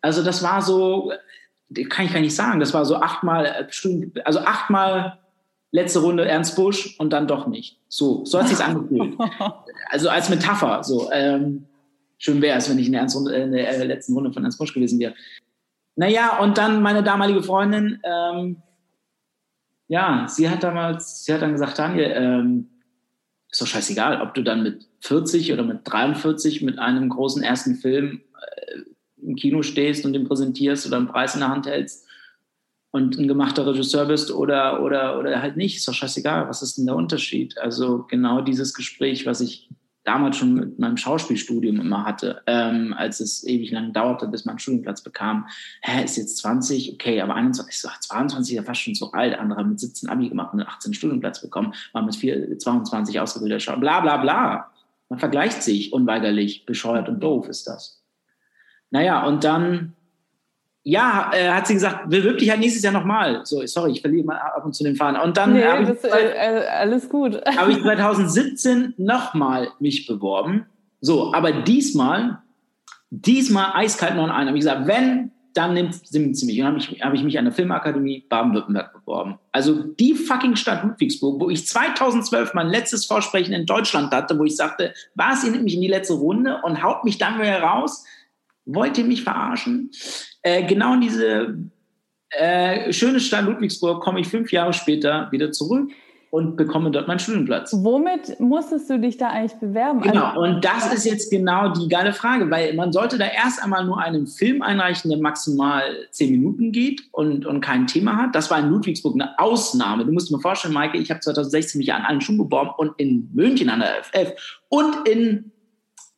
Also das war so, kann ich gar nicht sagen. Das war so achtmal äh, also achtmal letzte Runde Ernst Busch und dann doch nicht. So, so hat sich angefühlt. also als Metapher. So, ähm, schön wäre es, wenn ich in der, Ernst, in der letzten Runde von Ernst Busch gewesen wäre. Naja, und dann meine damalige Freundin, ähm, ja, sie hat damals, sie hat dann gesagt, Daniel, ähm, ist doch scheißegal, ob du dann mit 40 oder mit 43 mit einem großen ersten Film äh, im Kino stehst und den präsentierst oder einen Preis in der Hand hältst und ein gemachter Regisseur bist oder, oder, oder halt nicht, ist doch scheißegal, was ist denn der Unterschied? Also genau dieses Gespräch, was ich damals schon mit meinem Schauspielstudium immer hatte, ähm, als es ewig lang dauerte, bis man einen Studienplatz bekam. Hä, ist jetzt 20, okay, aber 21, ich sag, 22 ist ja fast schon so alt. Andere haben mit 17 Abi gemacht und 18 Studienplatz bekommen, waren mit 4, 22 ausgebildet, bla bla bla. Man vergleicht sich unweigerlich, bescheuert und doof ist das. Naja, und dann ja, äh, hat sie gesagt, bewirb dich halt nächstes Jahr nochmal. So, sorry, ich verliere mal ab und zu den Faden. Und dann nee, habe ich, äh, alles gut. Habe ich 2017 nochmal mich beworben. So, aber diesmal, diesmal eiskalt noch ein. Habe ich gesagt, wenn, dann nimmt, nimmt sie mich. Und habe ich, hab ich mich an der Filmakademie Baden-Württemberg beworben. Also die fucking Stadt Ludwigsburg, wo ich 2012 mein letztes Vorsprechen in Deutschland hatte, wo ich sagte, was, ihr nimmt mich in die letzte Runde und haut mich dann wieder raus. Wollt ihr mich verarschen? Äh, genau in diese äh, schöne Stadt Ludwigsburg komme ich fünf Jahre später wieder zurück und bekomme dort meinen Studienplatz. Womit musstest du dich da eigentlich bewerben? Genau, also und das ist jetzt genau die geile Frage, weil man sollte da erst einmal nur einen Film einreichen, der maximal zehn Minuten geht und, und kein Thema hat. Das war in Ludwigsburg eine Ausnahme. Du musst dir mal vorstellen, Maike, ich habe 2016 mich an allen Schulen beworben und in München an der FF und in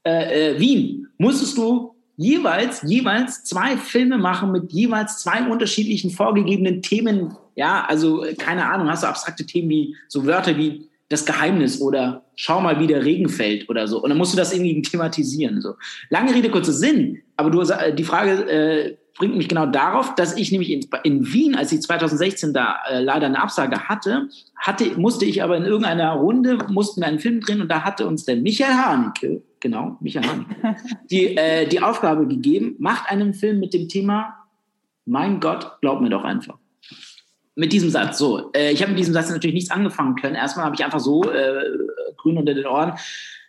äh, äh, Wien musstest du jeweils, jeweils zwei Filme machen mit jeweils zwei unterschiedlichen vorgegebenen Themen. Ja, also keine Ahnung, hast du abstrakte Themen wie so Wörter wie das Geheimnis oder schau mal, wie der Regen fällt oder so. Und dann musst du das irgendwie thematisieren. So. Lange Rede, kurzer Sinn. Aber du, die Frage äh, bringt mich genau darauf, dass ich nämlich in, in Wien, als ich 2016 da äh, leider eine Absage hatte, hatte, musste ich aber in irgendeiner Runde, mussten wir einen Film drehen und da hatte uns der Michael Haneke, genau, Michael Haneke, die, äh, die Aufgabe gegeben, macht einen Film mit dem Thema Mein Gott, glaub mir doch einfach. Mit diesem Satz, so. Äh, ich habe mit diesem Satz natürlich nichts angefangen können. Erstmal habe ich einfach so äh, grün unter den Ohren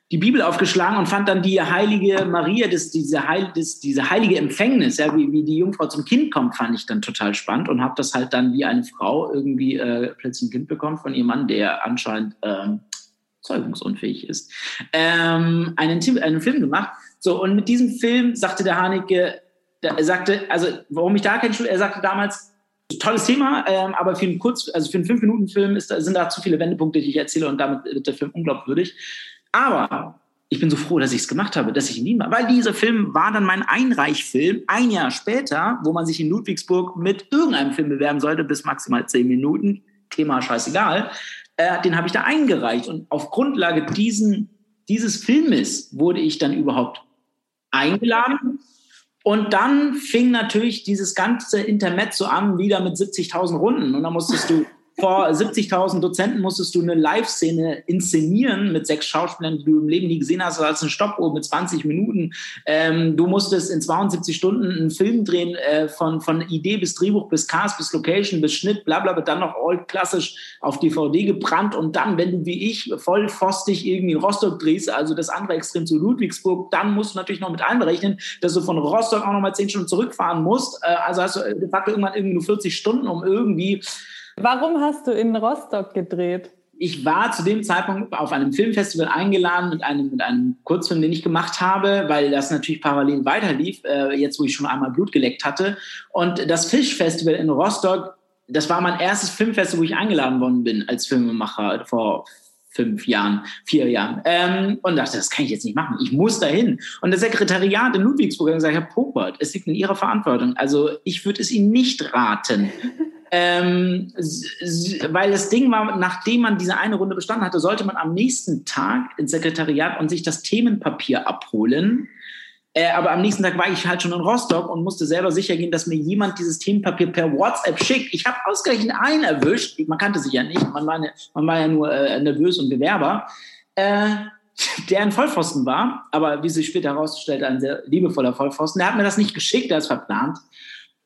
die Bibel aufgeschlagen und fand dann die heilige Maria, das, diese, Heil, das, diese heilige Empfängnis, ja, wie, wie die Jungfrau zum Kind kommt, fand ich dann total spannend und habe das halt dann wie eine Frau irgendwie äh, plötzlich ein Kind bekommen von ihrem Mann, der anscheinend ähm, zeugungsunfähig ist, ähm, einen, einen Film gemacht. So, und mit diesem Film sagte der Haneke, er sagte, also warum ich da kein Schul, er sagte damals, tolles Thema, ähm, aber für einen Kurz, also für einen fünf Minuten Film ist, sind da zu viele Wendepunkte, die ich erzähle und damit wird der Film unglaubwürdig. Aber ich bin so froh, dass ich es gemacht habe, dass ich Wien war, weil dieser Film war dann mein Einreichfilm ein Jahr später, wo man sich in Ludwigsburg mit irgendeinem Film bewerben sollte, bis maximal zehn Minuten. Thema scheißegal. Äh, den habe ich da eingereicht und auf Grundlage diesen, dieses Filmes wurde ich dann überhaupt eingeladen. Und dann fing natürlich dieses ganze Intermezzo an, wieder mit 70.000 Runden. Und dann musstest du vor 70.000 Dozenten musstest du eine Live-Szene inszenieren mit sechs Schauspielern, die du im Leben nie gesehen hast, als eine Stoppuhr mit 20 Minuten. Ähm, du musstest in 72 Stunden einen Film drehen, äh, von, von Idee bis Drehbuch bis Cast bis Location bis Schnitt, bla bla, dann noch all klassisch auf DVD gebrannt und dann, wenn du wie ich voll frostig irgendwie in Rostock drehst, also das andere Extrem zu Ludwigsburg, dann musst du natürlich noch mit einberechnen, dass du von Rostock auch noch mal 10 Stunden zurückfahren musst. Äh, also hast du de facto irgendwann irgendwie nur 40 Stunden, um irgendwie Warum hast du in Rostock gedreht? Ich war zu dem Zeitpunkt auf einem Filmfestival eingeladen mit einem, mit einem Kurzfilm, den ich gemacht habe, weil das natürlich parallel weiterlief, äh, jetzt wo ich schon einmal Blut geleckt hatte. Und das Fischfestival in Rostock, das war mein erstes Filmfestival, wo ich eingeladen worden bin als Filmemacher vor fünf Jahren, vier Jahren. Ähm, und dachte, das kann ich jetzt nicht machen. Ich muss dahin. Und das Sekretariat in Ludwigsburg hat gesagt, Herr Popert, es liegt in Ihrer Verantwortung. Also ich würde es Ihnen nicht raten. Ähm, weil das Ding war, nachdem man diese eine Runde bestanden hatte, sollte man am nächsten Tag ins Sekretariat und sich das Themenpapier abholen. Äh, aber am nächsten Tag war ich halt schon in Rostock und musste selber sicher gehen, dass mir jemand dieses Themenpapier per WhatsApp schickt. Ich habe ausgerechnet einen erwischt. Man kannte sich ja nicht. Man war, ne, man war ja nur äh, nervös und Bewerber. Äh, der ein Vollpfosten war, aber wie sich später herausstellte, ein sehr liebevoller Vollpfosten. Der hat mir das nicht geschickt, der ist verplant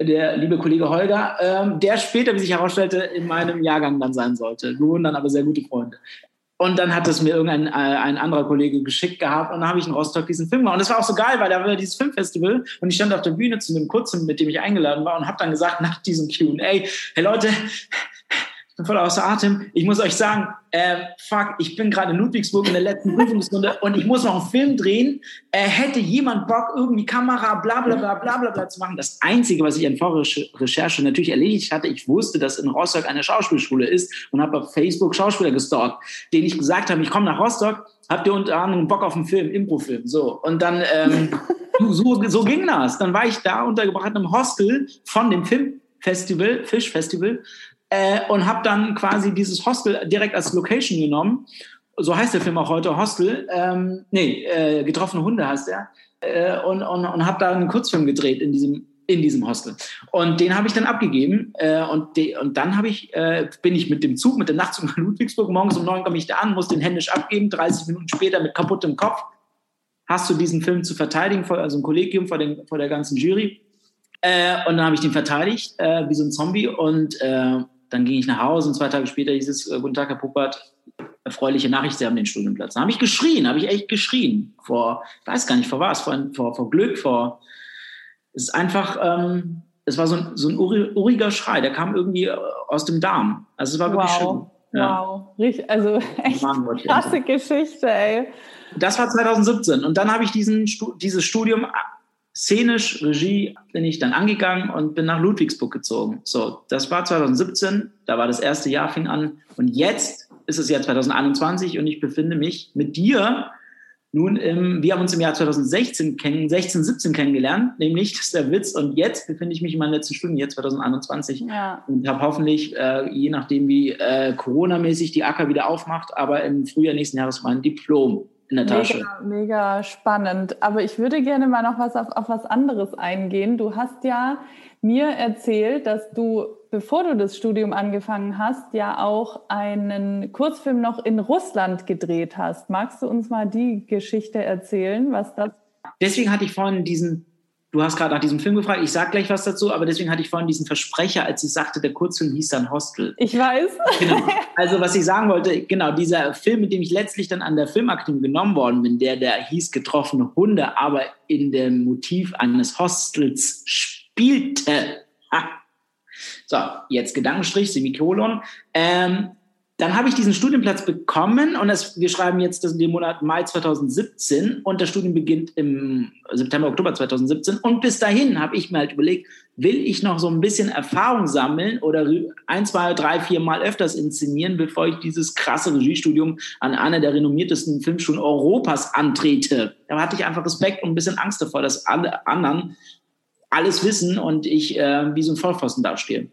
der liebe Kollege Holger, ähm, der später, wie sich herausstellte, in meinem Jahrgang dann sein sollte. Wir wurden dann aber sehr gute Freunde. Und dann hat es mir irgendein äh, ein anderer Kollege geschickt gehabt und dann habe ich in Rostock diesen Film gemacht. Und das war auch so geil, weil da war dieses Filmfestival und ich stand auf der Bühne zu einem Kurzen, mit dem ich eingeladen war und habe dann gesagt nach diesem Q&A, hey Leute, bin voll außer Atem. Ich muss euch sagen, äh, fuck, ich bin gerade in Ludwigsburg in der letzten Prüfungsrunde und ich muss noch einen Film drehen. Äh, hätte jemand Bock, irgendwie Kamera, bla bla bla bla bla bla zu machen? Das Einzige, was ich an Vorrecherche natürlich erledigt hatte, ich wusste, dass in Rostock eine Schauspielschule ist und habe auf Facebook Schauspieler gestalkt, denen ich gesagt habe, ich komme nach Rostock, habt ihr unter anderem Bock auf einen Film, Improfilm? So, und dann, ähm, so, so ging das. Dann war ich da untergebracht in einem Hostel von dem Filmfestival, Fischfestival äh, und habe dann quasi dieses Hostel direkt als Location genommen. So heißt der Film auch heute, Hostel. Ähm, nee, äh, Getroffene Hunde heißt er. Äh, und und, und habe da einen Kurzfilm gedreht in diesem in diesem Hostel. Und den habe ich dann abgegeben. Äh, und, de, und dann habe ich, äh, bin ich mit dem Zug, mit dem Nachtzug nach Ludwigsburg. Morgens um neun komme ich da an, muss den händisch abgeben. 30 Minuten später mit kaputtem Kopf hast du diesen Film zu verteidigen, vor, also ein Kollegium vor, den, vor der ganzen Jury. Äh, und dann habe ich den verteidigt, äh, wie so ein Zombie. Und äh, dann ging ich nach Hause und zwei Tage später hieß es, äh, guten Tag, Herr Puppert, erfreuliche Nachricht, Sie haben den Studienplatz. Da habe ich geschrien, habe ich echt geschrien. Vor, ich weiß gar nicht, vor was, vor, vor, vor Glück, vor, es ist einfach, ähm, es war so ein, so ein uriger Schrei, der kam irgendwie äh, aus dem Darm. Also es war wirklich wow. schön. Wow, ja. also echt krasse Geschichte, ey. Das war 2017 und dann habe ich diesen, dieses Studium szenisch, Regie, bin ich dann angegangen und bin nach Ludwigsburg gezogen. So, das war 2017, da war das erste Jahr, fing an. Und jetzt ist es ja 2021 und ich befinde mich mit dir nun, im, wir haben uns im Jahr 2016, 16, 17 kennengelernt, nämlich, das ist der Witz. Und jetzt befinde ich mich in meinen letzten Stunden, jetzt 2021, ja. und habe hoffentlich, äh, je nachdem wie äh, Corona-mäßig die Acker wieder aufmacht, aber im Frühjahr nächsten Jahres mein Diplom in der Tasche. Mega, mega spannend. Aber ich würde gerne mal noch was auf, auf was anderes eingehen. Du hast ja mir erzählt, dass du, bevor du das Studium angefangen hast, ja auch einen Kurzfilm noch in Russland gedreht hast. Magst du uns mal die Geschichte erzählen, was das? Deswegen hatte ich vorhin diesen Du hast gerade nach diesem Film gefragt, ich sage gleich was dazu, aber deswegen hatte ich vorhin diesen Versprecher, als ich sagte, der Kurzfilm hieß dann Hostel. Ich weiß. Genau. Also was ich sagen wollte, genau, dieser Film, mit dem ich letztlich dann an der Filmakademie genommen worden bin, der, der hieß Getroffene Hunde, aber in dem Motiv eines Hostels spielte. Ha. So, jetzt Gedankenstrich, Semikolon. Ähm, dann habe ich diesen Studienplatz bekommen und das, wir schreiben jetzt dem Monat Mai 2017 und das Studium beginnt im September, Oktober 2017. Und bis dahin habe ich mir halt überlegt, will ich noch so ein bisschen Erfahrung sammeln oder ein, zwei, drei, vier Mal öfters inszenieren, bevor ich dieses krasse Regiestudium an einer der renommiertesten Filmschulen Europas antrete. Da hatte ich einfach Respekt und ein bisschen Angst davor, dass alle anderen alles wissen und ich äh, wie so ein Vollpfosten dastehe.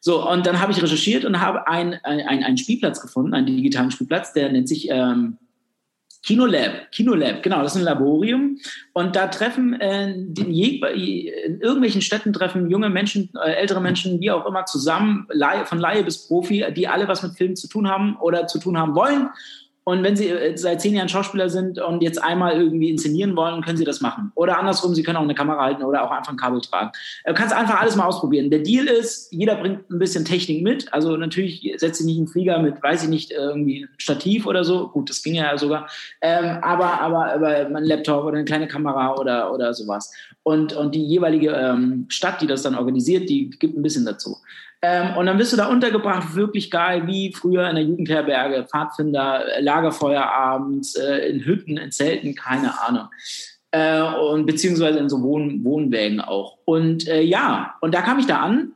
So, und dann habe ich recherchiert und habe einen ein, Spielplatz gefunden, einen digitalen Spielplatz, der nennt sich ähm, Kinolab. Kinolab, genau, das ist ein Laborium. Und da treffen äh, die, in irgendwelchen Städten treffen junge Menschen, äh, ältere Menschen, wie auch immer, zusammen, von Laie bis Profi, die alle was mit Filmen zu tun haben oder zu tun haben wollen und wenn Sie äh, seit zehn Jahren Schauspieler sind und jetzt einmal irgendwie inszenieren wollen, können Sie das machen. Oder andersrum, Sie können auch eine Kamera halten oder auch einfach ein Kabel tragen. Du kannst einfach alles mal ausprobieren. Der Deal ist, jeder bringt ein bisschen Technik mit. Also natürlich setzt Sie nicht einen Flieger mit, weiß ich nicht, irgendwie ein Stativ oder so. Gut, das ging ja sogar. Ähm, aber, aber, aber ein Laptop oder eine kleine Kamera oder, oder sowas. Und, und die jeweilige ähm, Stadt, die das dann organisiert, die gibt ein bisschen dazu. Ähm, und dann bist du da untergebracht, wirklich geil, wie früher in der Jugendherberge, Pfadfinder, Lagerfeuer abends, äh, in Hütten, in Zelten, keine Ahnung. Äh, und beziehungsweise in so Wohn Wohnwägen auch. Und äh, ja, und da kam ich da an,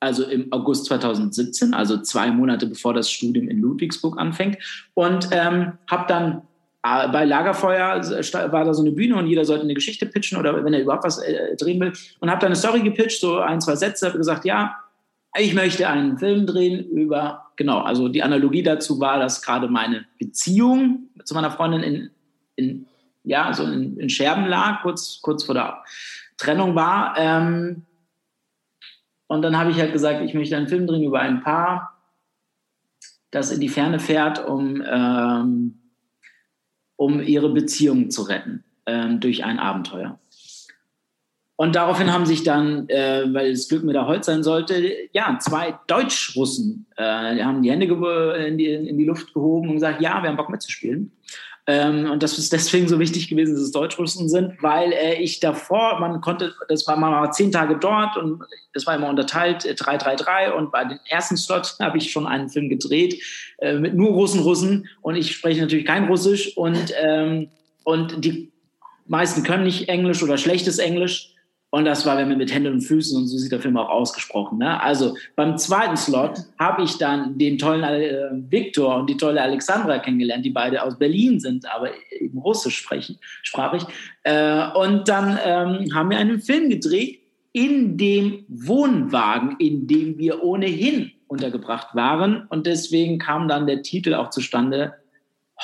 also im August 2017, also zwei Monate bevor das Studium in Ludwigsburg anfängt, und ähm, habe dann äh, bei Lagerfeuer war da so eine Bühne und jeder sollte eine Geschichte pitchen oder wenn er überhaupt was äh, drehen will. Und habe dann eine Story gepitcht, so ein, zwei Sätze, habe gesagt, ja, ich möchte einen Film drehen über, genau, also die Analogie dazu war, dass gerade meine Beziehung zu meiner Freundin in, in ja, so in, in, Scherben lag, kurz, kurz vor der Trennung war. Ähm, und dann habe ich halt gesagt, ich möchte einen Film drehen über ein Paar, das in die Ferne fährt, um, ähm, um ihre Beziehung zu retten ähm, durch ein Abenteuer. Und daraufhin haben sich dann, äh, weil das Glück mir da Holz sein sollte, ja, zwei Deutsch-Russen, äh, haben die Hände in die, in die Luft gehoben und gesagt, ja, wir haben Bock mitzuspielen. Ähm, und das ist deswegen so wichtig gewesen, dass es Deutsch-Russen sind, weil äh, ich davor, man konnte, das war mal zehn Tage dort und das war immer unterteilt, äh, 333 und bei den ersten Slot habe ich schon einen Film gedreht äh, mit nur Russen, Russen. Und ich spreche natürlich kein Russisch. Und, ähm, und die meisten können nicht Englisch oder schlechtes Englisch und das war, wenn wir mit Händen und Füßen, und so sieht der Film auch ausgesprochen. Ne? Also beim zweiten Slot habe ich dann den tollen äh, Viktor und die tolle Alexandra kennengelernt, die beide aus Berlin sind, aber eben Russisch sprechen, sprachig. Äh, und dann ähm, haben wir einen Film gedreht in dem Wohnwagen, in dem wir ohnehin untergebracht waren. Und deswegen kam dann der Titel auch zustande,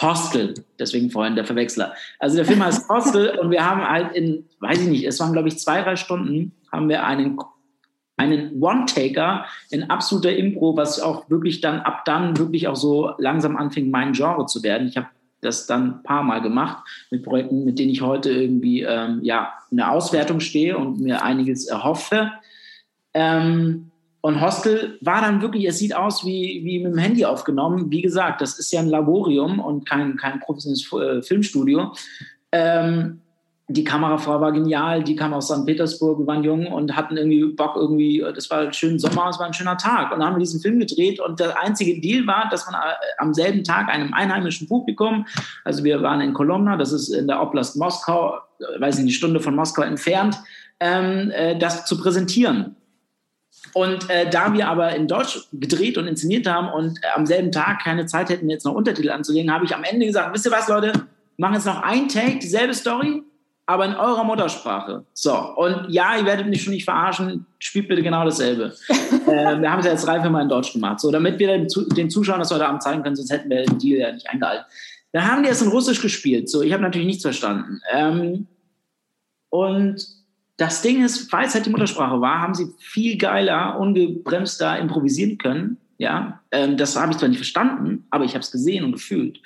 Hostel, deswegen vorhin der Verwechsler. Also der Film heißt Hostel und wir haben halt in, weiß ich nicht, es waren glaube ich zwei, drei Stunden, haben wir einen, einen One-Taker in absoluter Impro, was auch wirklich dann, ab dann wirklich auch so langsam anfing, mein Genre zu werden. Ich habe das dann ein paar Mal gemacht mit Projekten, mit denen ich heute irgendwie ähm, ja, in der Auswertung stehe und mir einiges erhoffe. Ähm, und Hostel war dann wirklich, es sieht aus wie, wie mit dem Handy aufgenommen. Wie gesagt, das ist ja ein Laborium und kein, kein professionelles äh, Filmstudio. Ähm, die Kamerafrau war genial, die kam aus St. Petersburg, waren jung und hatten irgendwie Bock irgendwie, das war ein schöner Sommer, es war ein schöner Tag. Und dann haben wir diesen Film gedreht und der einzige Deal war, dass man äh, am selben Tag einem einheimischen Publikum, also wir waren in Kolomna, das ist in der Oblast Moskau, äh, weiß nicht, eine Stunde von Moskau entfernt, ähm, äh, das zu präsentieren. Und äh, da wir aber in Deutsch gedreht und inszeniert haben und äh, am selben Tag keine Zeit hätten, jetzt noch Untertitel anzulegen, habe ich am Ende gesagt, wisst ihr was, Leute, machen jetzt noch ein Take, dieselbe Story, aber in eurer Muttersprache. So, und ja, ihr werdet mich schon nicht verarschen, spielt bitte genau dasselbe. äh, wir haben es ja jetzt vier Mal in Deutsch gemacht, so, damit wir den, den Zuschauern das heute Abend zeigen können, sonst hätten wir den Deal ja nicht eingehalten. Da haben die es in Russisch gespielt, so, ich habe natürlich nichts verstanden. Ähm, und das Ding ist, weil es halt die Muttersprache war, haben sie viel geiler, ungebremster improvisieren können. Ja, ähm, das habe ich zwar nicht verstanden, aber ich habe es gesehen und gefühlt.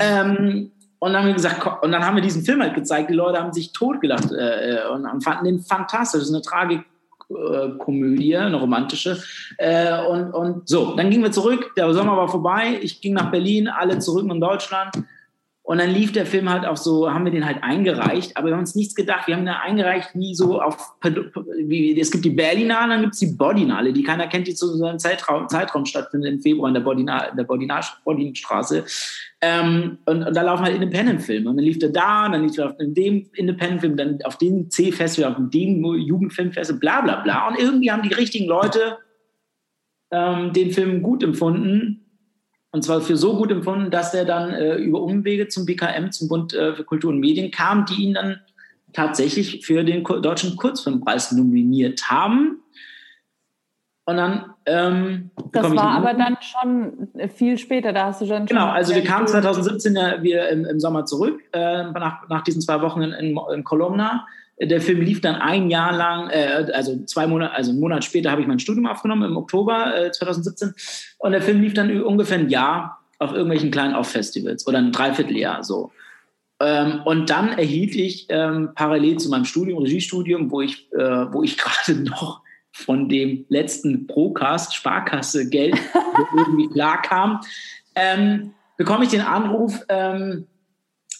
Ähm, und dann haben wir gesagt, und dann haben wir diesen Film halt gezeigt. Die Leute haben sich totgelacht äh, äh und fanden den fantastisch. Das ist eine Tragikkomödie, eine romantische. Äh, und, und so, dann gingen wir zurück. Der Sommer war vorbei. Ich ging nach Berlin, alle zurück in Deutschland. Und dann lief der Film halt auch so, haben wir den halt eingereicht, aber wir haben uns nichts gedacht. Wir haben den eingereicht wie so auf, wie, es gibt die Berlinale, dann gibt es die Bodinale, die keiner kennt, die zu so einem Zeitraum, Zeitraum stattfindet im Februar in der Bodinale, der Bodinstraße. Ähm, und, und, da laufen halt Independent-Filme. Und dann lief der da, dann lief er auf dem Independent-Film, dann auf dem C-Festival, auf dem Jugendfilmfestival, bla bla bla. Und irgendwie haben die richtigen Leute ähm, den Film gut empfunden und zwar für so gut empfunden, dass er dann äh, über Umwege zum BKM, zum Bund äh, für Kultur und Medien kam, die ihn dann tatsächlich für den deutschen Kurzfilmpreis nominiert haben. Und dann. Ähm, das war aber dann schon viel später, da hast du schon. Genau, also wir kamen 2017 ja, wir im, im Sommer zurück, äh, nach, nach diesen zwei Wochen in, in, in Kolumna. Der Film lief dann ein Jahr lang, äh, also zwei Monate, also einen Monat später habe ich mein Studium aufgenommen, im Oktober äh, 2017. Und der Film lief dann ungefähr ein Jahr auf irgendwelchen kleinen Off-Festivals oder ein Dreivierteljahr so. Ähm, und dann erhielt ich ähm, parallel zu meinem Studium, Regiestudium, wo ich, äh, ich gerade noch von dem letzten Procast, Sparkasse Geld irgendwie klar kam, ähm, bekomme ich den Anruf, ähm,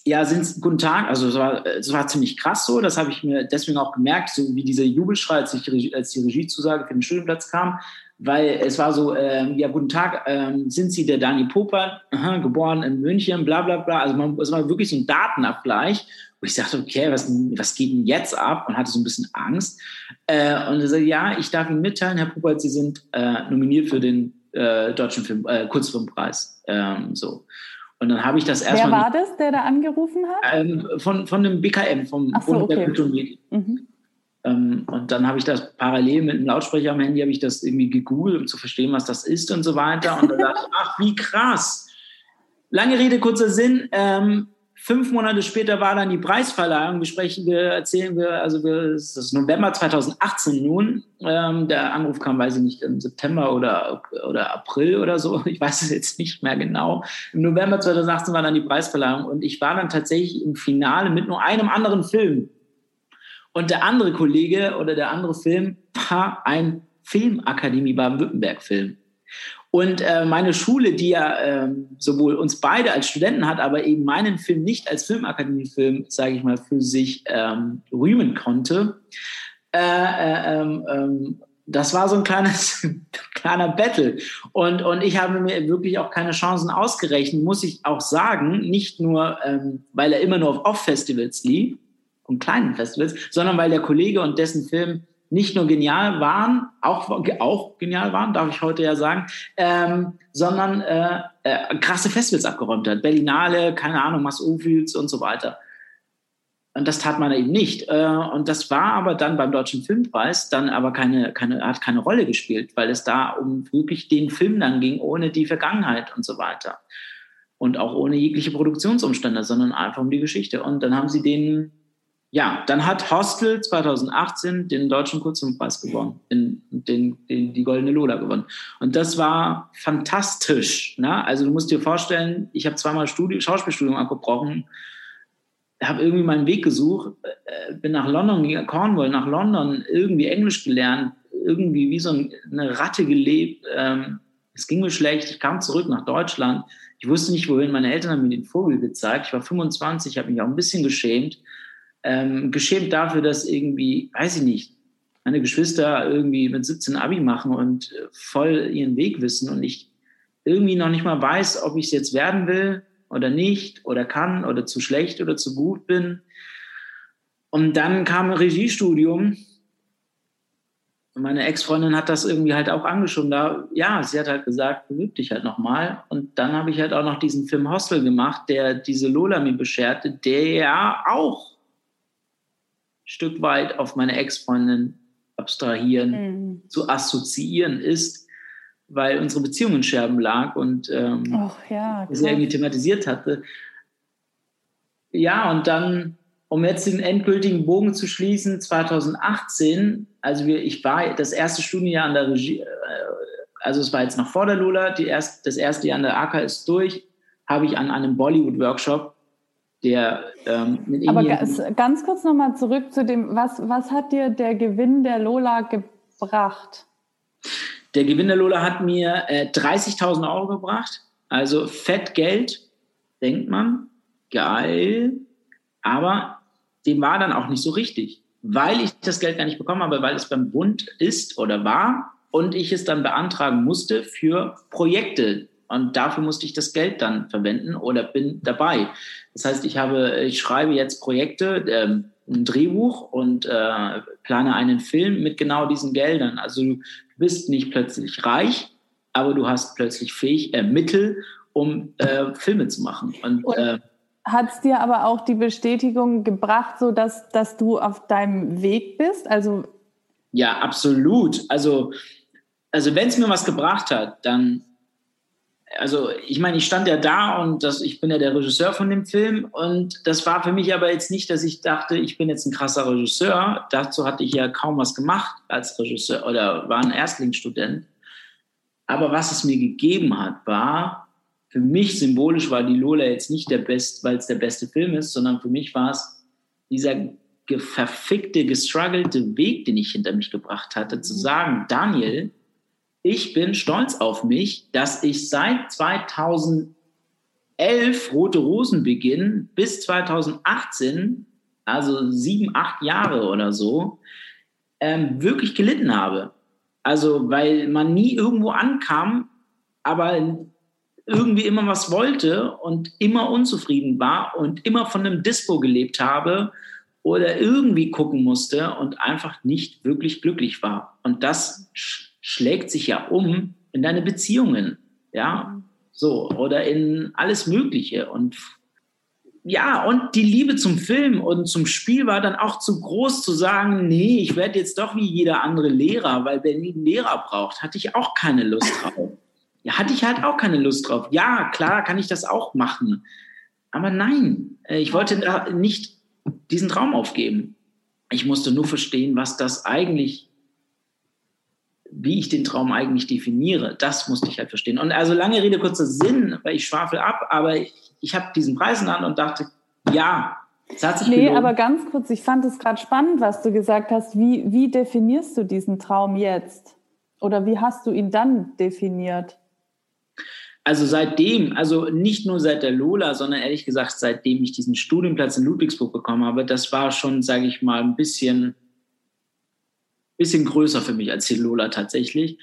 ja, sind guten Tag. Also es war, es war ziemlich krass so. Das habe ich mir deswegen auch gemerkt, so wie dieser Jubelschrei, als, ich, als die Regiezusage für den Studienplatz kam, weil es war so, ähm, ja, guten Tag, ähm, sind Sie der Dani Popper, Aha, geboren in München, bla bla bla. Also man, es war wirklich so ein Datenabgleich, wo ich dachte, okay, was, was geht denn jetzt ab? Und hatte so ein bisschen Angst. Äh, und er sagte, ja, ich darf Ihnen mitteilen, Herr Popper, Sie sind äh, nominiert für den äh, deutschen Film, äh, Kurzfilmpreis. Ähm, so. Und dann habe ich das erstmal. Wer war das, der da angerufen hat? Ähm, von, von dem BKM, vom so, Bund der Kultur und Medien. Mhm. Ähm, und dann habe ich das parallel mit einem Lautsprecher am Handy, habe ich das irgendwie gegoogelt, um zu verstehen, was das ist und so weiter. Und dann dachte ich, ach, wie krass. Lange Rede, kurzer Sinn. Ähm, Fünf Monate später war dann die Preisverleihung. Wir sprechen, wir erzählen wir, also wir, es ist November 2018 nun. Ähm, der Anruf kam, weiß ich nicht, im September oder, oder April oder so. Ich weiß es jetzt nicht mehr genau. Im November 2018 war dann die Preisverleihung und ich war dann tatsächlich im Finale mit nur einem anderen Film. Und der andere Kollege oder der andere Film war ein Filmakademie Baden-Württemberg-Film. Und äh, meine Schule, die ja äh, sowohl uns beide als Studenten hat, aber eben meinen Film nicht als Filmakademiefilm, sage ich mal, für sich ähm, rühmen konnte, äh, äh ähm, ähm, das war so ein kleines, kleiner Battle. Und, und ich habe mir wirklich auch keine Chancen ausgerechnet, muss ich auch sagen. Nicht nur, ähm, weil er immer nur auf Off-Festivals lief und kleinen Festivals, sondern weil der Kollege und dessen Film nicht nur genial waren, auch, auch genial waren, darf ich heute ja sagen, ähm, sondern äh, äh, krasse Festivals abgeräumt hat. Berlinale, keine Ahnung, Mass-Ophüls und so weiter. Und das tat man eben nicht. Äh, und das war aber dann beim Deutschen Filmpreis dann aber keine, keine, hat keine Rolle gespielt, weil es da um wirklich den Film dann ging, ohne die Vergangenheit und so weiter. Und auch ohne jegliche Produktionsumstände, sondern einfach um die Geschichte. Und dann haben sie den ja, dann hat Hostel 2018 den deutschen Kurzfilmpreis gewonnen, in, den, den, die Goldene Lola gewonnen. Und das war fantastisch. Ne? Also du musst dir vorstellen, ich habe zweimal Studi Schauspielstudium abgebrochen, habe irgendwie meinen Weg gesucht, äh, bin nach London, Cornwall, nach London, irgendwie Englisch gelernt, irgendwie wie so eine Ratte gelebt. Ähm, es ging mir schlecht, ich kam zurück nach Deutschland. Ich wusste nicht, wohin. Meine Eltern haben mir den Vogel gezeigt. Ich war 25, habe mich auch ein bisschen geschämt ähm, geschämt dafür, dass irgendwie, weiß ich nicht, meine Geschwister irgendwie mit 17 Abi machen und äh, voll ihren Weg wissen und ich irgendwie noch nicht mal weiß, ob ich es jetzt werden will oder nicht oder kann oder zu schlecht oder zu gut bin. Und dann kam ein Regiestudium. Und meine Ex-Freundin hat das irgendwie halt auch angeschoben. Da, ja, sie hat halt gesagt, bewirb dich halt nochmal. Und dann habe ich halt auch noch diesen Film Hostel gemacht, der diese Lola mir bescherte, der ja auch Stück weit auf meine Ex-Freundin abstrahieren, mhm. zu assoziieren ist, weil unsere Beziehung in Scherben lag und ähm, Och, ja, das irgendwie thematisiert hatte. Ja, und dann, um jetzt den endgültigen Bogen zu schließen, 2018, also wir, ich war das erste Studienjahr an der Regie, äh, also es war jetzt noch vor der Lula, die erst, das erste Jahr an der AK ist durch, habe ich an einem Bollywood-Workshop der ähm, mit Aber ganz, ganz kurz nochmal zurück zu dem, was, was hat dir der Gewinn der Lola gebracht? Der Gewinn der Lola hat mir äh, 30.000 Euro gebracht, also fett Geld, denkt man, geil, aber dem war dann auch nicht so richtig, weil ich das Geld gar nicht bekommen habe, weil es beim Bund ist oder war und ich es dann beantragen musste für Projekte, und dafür musste ich das Geld dann verwenden oder bin dabei. Das heißt, ich habe, ich schreibe jetzt Projekte, ähm, ein Drehbuch und äh, plane einen Film mit genau diesen Geldern. Also du bist nicht plötzlich reich, aber du hast plötzlich fähig, äh, Mittel, um äh, Filme zu machen. Und, und äh, hat es dir aber auch die Bestätigung gebracht, so dass, dass du auf deinem Weg bist? Also ja, absolut. Also, also wenn es mir was gebracht hat, dann also ich meine, ich stand ja da und das, ich bin ja der Regisseur von dem Film und das war für mich aber jetzt nicht, dass ich dachte, ich bin jetzt ein krasser Regisseur. Dazu hatte ich ja kaum was gemacht als Regisseur oder war ein Erstlingsstudent. Aber was es mir gegeben hat, war, für mich symbolisch war die Lola jetzt nicht der beste, weil es der beste Film ist, sondern für mich war es dieser verfickte, gestruggelte Weg, den ich hinter mich gebracht hatte, zu sagen, Daniel, ich bin stolz auf mich, dass ich seit 2011 Rote Rosen Beginn bis 2018, also sieben, acht Jahre oder so, ähm, wirklich gelitten habe. Also, weil man nie irgendwo ankam, aber irgendwie immer was wollte und immer unzufrieden war und immer von einem Dispo gelebt habe oder irgendwie gucken musste und einfach nicht wirklich glücklich war. Und das schlägt sich ja um in deine Beziehungen, ja, so, oder in alles Mögliche. Und ja, und die Liebe zum Film und zum Spiel war dann auch zu groß zu sagen, nee, ich werde jetzt doch wie jeder andere Lehrer, weil einen Lehrer braucht, hatte ich auch keine Lust drauf. Ja, hatte ich halt auch keine Lust drauf. Ja, klar, kann ich das auch machen. Aber nein, äh, ich wollte da nicht diesen Traum aufgeben. Ich musste nur verstehen, was das eigentlich wie ich den Traum eigentlich definiere, das musste ich halt verstehen. Und also lange Rede, kurzer Sinn, weil ich schwafel ab, aber ich, ich habe diesen Preis in der Hand und dachte, ja, es hat sich Nee, belohnt. aber ganz kurz, ich fand es gerade spannend, was du gesagt hast. Wie, wie definierst du diesen Traum jetzt? Oder wie hast du ihn dann definiert? Also seitdem, also nicht nur seit der Lola, sondern ehrlich gesagt, seitdem ich diesen Studienplatz in Ludwigsburg bekommen habe, das war schon, sage ich mal, ein bisschen bisschen größer für mich als Lola tatsächlich,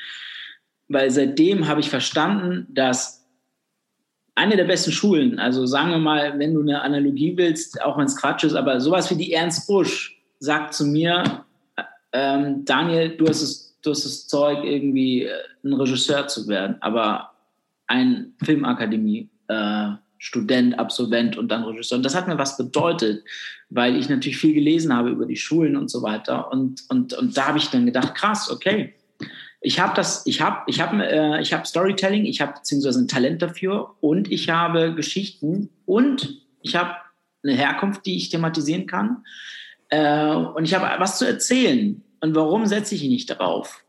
weil seitdem habe ich verstanden, dass eine der besten Schulen, also sagen wir mal, wenn du eine Analogie willst, auch wenn es Quatsch ist, aber sowas wie die Ernst Busch sagt zu mir, ähm, Daniel, du hast, es, du hast das Zeug, irgendwie äh, ein Regisseur zu werden, aber ein Filmakademie äh, Student, Absolvent und dann Regisseur. Und das hat mir was bedeutet, weil ich natürlich viel gelesen habe über die Schulen und so weiter. Und, und, und da habe ich dann gedacht, krass, okay. Ich habe das, ich habe, ich habe, äh, ich habe Storytelling, ich habe beziehungsweise ein Talent dafür und ich habe Geschichten und ich habe eine Herkunft, die ich thematisieren kann. Äh, und ich habe was zu erzählen. Und warum setze ich nicht darauf?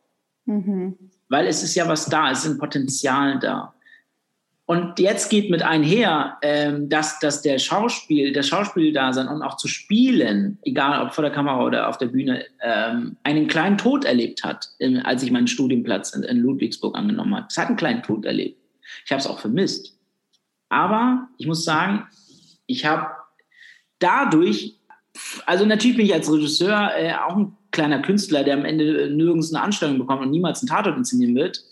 Mhm. Weil es ist ja was da, es ist ein Potenzial da. Und jetzt geht mit einher, ähm, dass, dass der Schauspiel, das Schauspieldasein und auch zu spielen, egal ob vor der Kamera oder auf der Bühne, ähm, einen kleinen Tod erlebt hat, ähm, als ich meinen Studienplatz in, in Ludwigsburg angenommen habe. Es hat einen kleinen Tod erlebt. Ich habe es auch vermisst. Aber ich muss sagen, ich habe dadurch also natürlich bin ich als Regisseur äh, auch ein kleiner Künstler, der am Ende nirgends eine Anstellung bekommt und niemals einen Tatort inszenieren wird.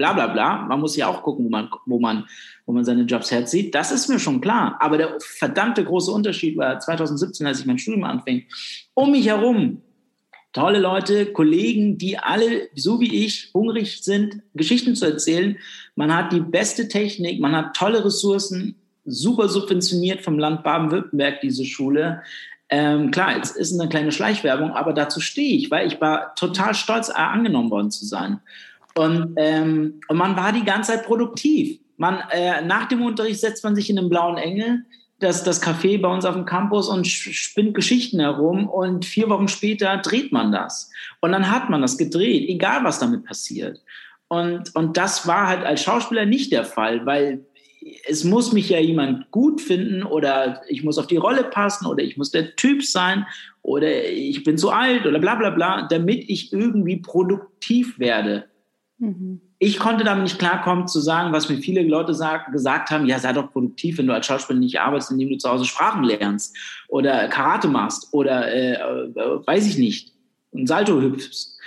Bla bla bla. Man muss ja auch gucken, wo man, wo man, wo man seine Jobs herzieht. Das ist mir schon klar. Aber der verdammte große Unterschied war 2017, als ich mein Studium anfing. Um mich herum tolle Leute, Kollegen, die alle, so wie ich, hungrig sind, Geschichten zu erzählen. Man hat die beste Technik, man hat tolle Ressourcen, super subventioniert vom Land Baden-Württemberg, diese Schule. Ähm, klar, es ist eine kleine Schleichwerbung, aber dazu stehe ich, weil ich war total stolz, angenommen worden zu sein. Und, ähm, und man war die ganze Zeit produktiv. Man, äh, nach dem Unterricht setzt man sich in den blauen Engel, das, das Café bei uns auf dem Campus und spinnt Geschichten herum und vier Wochen später dreht man das. Und dann hat man das gedreht, egal was damit passiert. Und, und das war halt als Schauspieler nicht der Fall, weil es muss mich ja jemand gut finden oder ich muss auf die Rolle passen oder ich muss der Typ sein oder ich bin zu alt oder bla bla bla, damit ich irgendwie produktiv werde. Mhm ich konnte damit nicht klarkommen zu sagen, was mir viele Leute sag, gesagt haben, ja, sei doch produktiv, wenn du als Schauspieler nicht arbeitest, indem du zu Hause Sprachen lernst oder Karate machst oder äh, äh, weiß ich nicht, ein Salto hüpfst.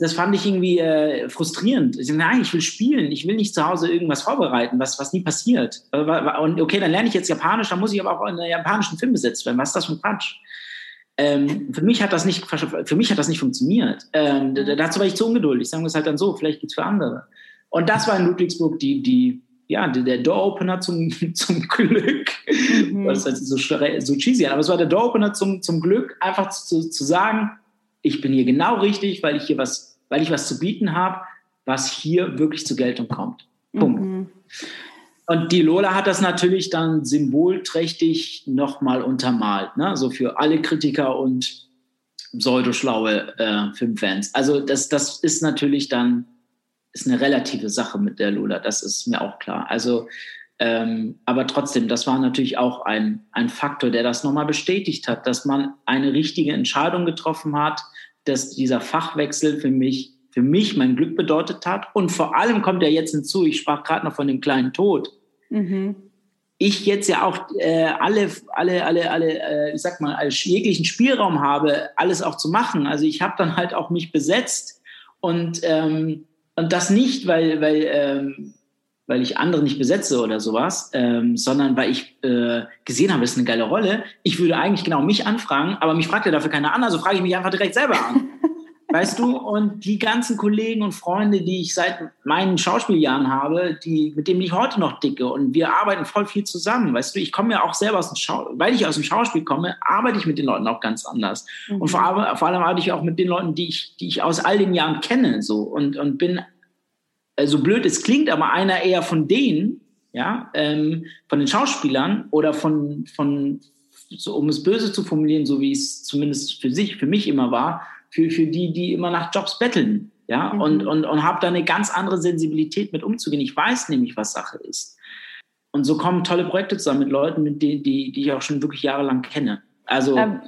Das, fand ich irgendwie äh, frustrierend. Ich nein, ich will spielen, ich will nicht zu Hause irgendwas vorbereiten, was, was nie passiert. Und okay, dann lerne ich jetzt Japanisch, dann muss ich aber auch in einem japanischen Film besetzt werden. Was ist das für ein Quatsch? Ähm, für mich hat das nicht, für mich hat das nicht funktioniert. Ähm, dazu war ich zu ungeduldig. Sagen wir es halt dann so, vielleicht geht's für andere. Und das war in Ludwigsburg die, die, ja, der Door-Opener zum, zum Glück. Mhm. Das heißt so, so cheesy aber es war der Door-Opener zum, zum Glück, einfach zu, zu sagen, ich bin hier genau richtig, weil ich hier was, weil ich was zu bieten habe, was hier wirklich zur Geltung kommt. Punkt. Mhm. Und die Lola hat das natürlich dann symbolträchtig nochmal untermalt, ne? so für alle Kritiker und pseudoschlaue äh, Filmfans. Also das, das ist natürlich dann ist eine relative Sache mit der Lola, das ist mir auch klar. Also, ähm, aber trotzdem, das war natürlich auch ein, ein Faktor, der das nochmal bestätigt hat, dass man eine richtige Entscheidung getroffen hat, dass dieser Fachwechsel für mich für mich mein Glück bedeutet hat. Und vor allem kommt ja jetzt hinzu, ich sprach gerade noch von dem kleinen Tod. Mhm. Ich jetzt ja auch äh, alle, alle, alle, alle, äh, ich sag mal, als jeglichen Spielraum habe, alles auch zu machen. Also ich habe dann halt auch mich besetzt und, ähm, und das nicht, weil, weil, ähm, weil ich andere nicht besetze oder sowas, ähm, sondern weil ich äh, gesehen habe, das ist eine geile Rolle. Ich würde eigentlich genau mich anfragen, aber mich fragt ja dafür keiner an, also frage ich mich einfach direkt selber an. Weißt du, und die ganzen Kollegen und Freunde, die ich seit meinen Schauspieljahren habe, die, mit denen ich heute noch dicke und wir arbeiten voll viel zusammen. Weißt du, ich komme ja auch selber aus dem Schauspiel, weil ich aus dem Schauspiel komme, arbeite ich mit den Leuten auch ganz anders. Mhm. Und vor, vor, allem arbeite ich auch mit den Leuten, die ich, die ich aus all den Jahren kenne, so und, und bin, äh, so blöd es klingt, aber einer eher von denen, ja, ähm, von den Schauspielern oder von, von, so, um es böse zu formulieren, so wie es zumindest für sich, für mich immer war, für, für die, die immer nach Jobs betteln. Ja, mhm. und, und, und habe da eine ganz andere Sensibilität mit umzugehen. Ich weiß nämlich, was Sache ist. Und so kommen tolle Projekte zusammen mit Leuten, mit denen, die, die ich auch schon wirklich jahrelang kenne. Also, ähm,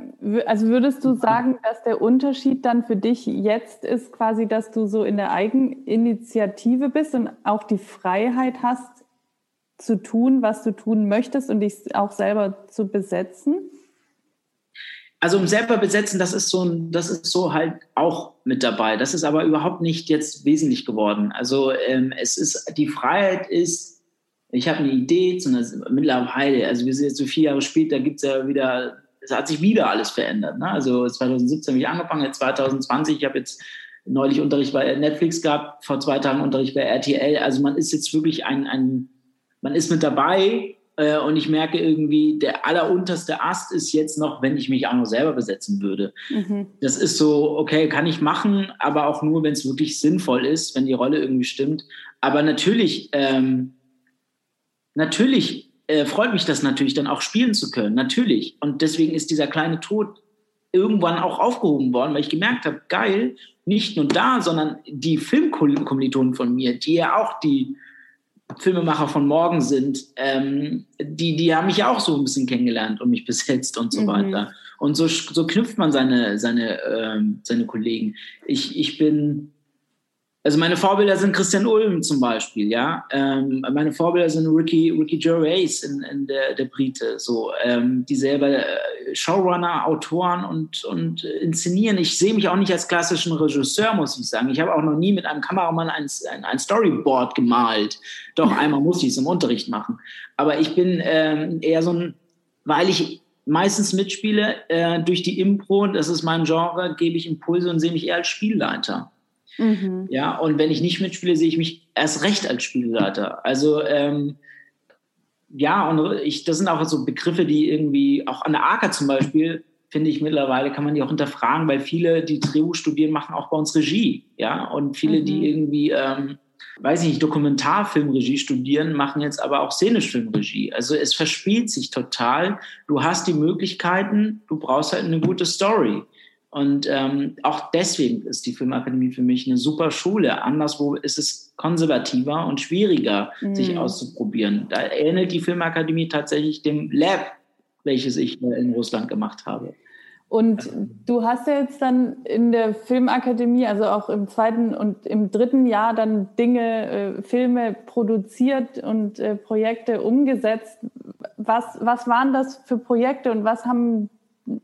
also würdest du sagen, dass der Unterschied dann für dich jetzt ist, quasi, dass du so in der Eigeninitiative bist und auch die Freiheit hast, zu tun, was du tun möchtest und dich auch selber zu besetzen? Also um selber besetzen, das ist so das ist so halt auch mit dabei. Das ist aber überhaupt nicht jetzt wesentlich geworden. Also ähm, es ist, die Freiheit ist, ich habe eine Idee zu einer mittlerweile, also wir sind jetzt so vier Jahre später, gibt es ja wieder, es hat sich wieder alles verändert. Ne? Also 2017 habe ich angefangen, jetzt 2020, ich habe jetzt neulich Unterricht bei Netflix gehabt, vor zwei Tagen Unterricht bei RTL. Also man ist jetzt wirklich ein, ein man ist mit dabei äh, und ich merke irgendwie, der allerunterste Ast ist jetzt noch, wenn ich mich auch noch selber besetzen würde. Mhm. Das ist so, okay, kann ich machen, aber auch nur, wenn es wirklich sinnvoll ist, wenn die Rolle irgendwie stimmt. Aber natürlich, ähm, natürlich äh, freut mich das natürlich dann auch spielen zu können, natürlich. Und deswegen ist dieser kleine Tod irgendwann auch aufgehoben worden, weil ich gemerkt habe, geil, nicht nur da, sondern die Filmkommilitonen von mir, die ja auch die Filmemacher von morgen sind, ähm, die, die haben mich ja auch so ein bisschen kennengelernt und mich besetzt und so mhm. weiter. Und so, so knüpft man seine, seine, ähm, seine Kollegen. Ich, ich bin, also meine Vorbilder sind Christian Ulm zum Beispiel, ja. Ähm, meine Vorbilder sind Ricky, Ricky Gervais in, in der, der Brite, so, ähm, die selber äh, Showrunner, Autoren und, und inszenieren. Ich sehe mich auch nicht als klassischen Regisseur, muss ich sagen. Ich habe auch noch nie mit einem Kameramann ein, ein, ein Storyboard gemalt. Doch, einmal muss ich es im Unterricht machen. Aber ich bin ähm, eher so ein, weil ich meistens mitspiele, äh, durch die Impro, das ist mein Genre, gebe ich Impulse und sehe mich eher als Spielleiter. Mhm. Ja, und wenn ich nicht mitspiele, sehe ich mich erst recht als Spielleiter. Also ähm, ja, und ich, das sind auch so Begriffe, die irgendwie, auch an der AKA zum Beispiel, finde ich mittlerweile, kann man die auch hinterfragen, weil viele, die Drehbuch studieren, machen auch bei uns Regie. Ja, und viele, mhm. die irgendwie, ähm, weiß ich nicht, Dokumentarfilmregie studieren, machen jetzt aber auch Szenischfilmregie. Also es verspielt sich total. Du hast die Möglichkeiten, du brauchst halt eine gute Story. Und ähm, auch deswegen ist die Filmakademie für mich eine super Schule. Anderswo ist es konservativer und schwieriger, mhm. sich auszuprobieren. Da ähnelt die Filmakademie tatsächlich dem Lab, welches ich in Russland gemacht habe. Und du hast ja jetzt dann in der Filmakademie, also auch im zweiten und im dritten Jahr dann Dinge, äh, Filme produziert und äh, Projekte umgesetzt. Was, was waren das für Projekte und was haben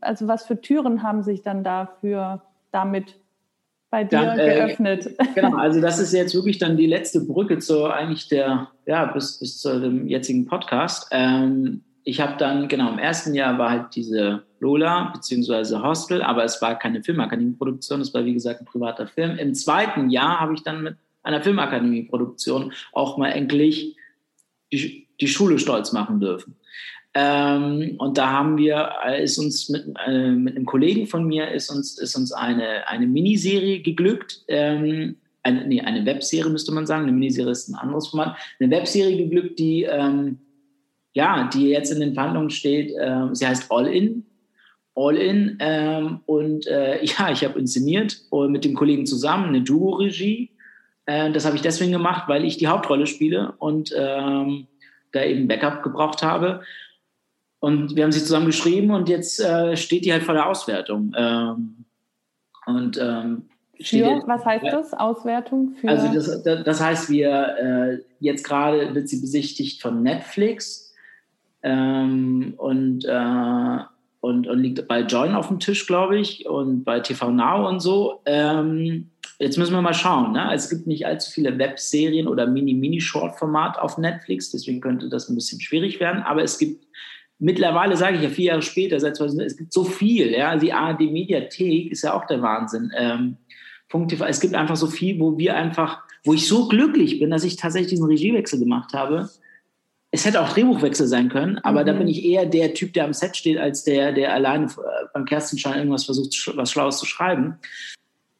also was für Türen haben sich dann dafür damit bei dir dann, äh, geöffnet? Genau, also das ist jetzt wirklich dann die letzte Brücke zu eigentlich der, ja, bis, bis zu dem jetzigen Podcast. Ähm, ich habe dann, genau, im ersten Jahr war halt diese Lola beziehungsweise Hostel, aber es war keine Filmakademie-Produktion, es war wie gesagt ein privater Film. Im zweiten Jahr habe ich dann mit einer Filmakademie-Produktion auch mal endlich die, die Schule stolz machen dürfen. Ähm, und da haben wir, äh, ist uns mit, äh, mit einem Kollegen von mir, ist uns, ist uns eine, eine Miniserie geglückt. Ähm, eine, nee, eine Webserie müsste man sagen. Eine Miniserie ist ein anderes Format. Eine Webserie geglückt, die, ähm, ja, die jetzt in den Verhandlungen steht. Äh, sie heißt All In. All In. Ähm, und äh, ja, ich habe inszeniert und mit dem Kollegen zusammen eine Duo-Regie. Äh, das habe ich deswegen gemacht, weil ich die Hauptrolle spiele und ähm, da eben Backup gebraucht habe. Und wir haben sie zusammen geschrieben und jetzt äh, steht die halt vor der Auswertung. Ähm, und ähm, für, was heißt das? Auswertung für? Also das, das heißt, wir äh, jetzt gerade wird sie besichtigt von Netflix ähm, und, äh, und, und liegt bei Join auf dem Tisch, glaube ich, und bei TV Now und so. Ähm, jetzt müssen wir mal schauen. Ne? Es gibt nicht allzu viele Webserien oder Mini-Mini-Short-Format auf Netflix, deswegen könnte das ein bisschen schwierig werden. Aber es gibt mittlerweile sage ich ja vier Jahre später, seit 2000, es gibt so viel, ja, die ARD Mediathek ist ja auch der Wahnsinn. Ähm, TV, es gibt einfach so viel, wo wir einfach, wo ich so glücklich bin, dass ich tatsächlich diesen Regiewechsel gemacht habe. Es hätte auch Drehbuchwechsel sein können, aber mhm. da bin ich eher der Typ, der am Set steht, als der, der alleine äh, beim Kerstenschein irgendwas versucht, was Schlaues zu schreiben.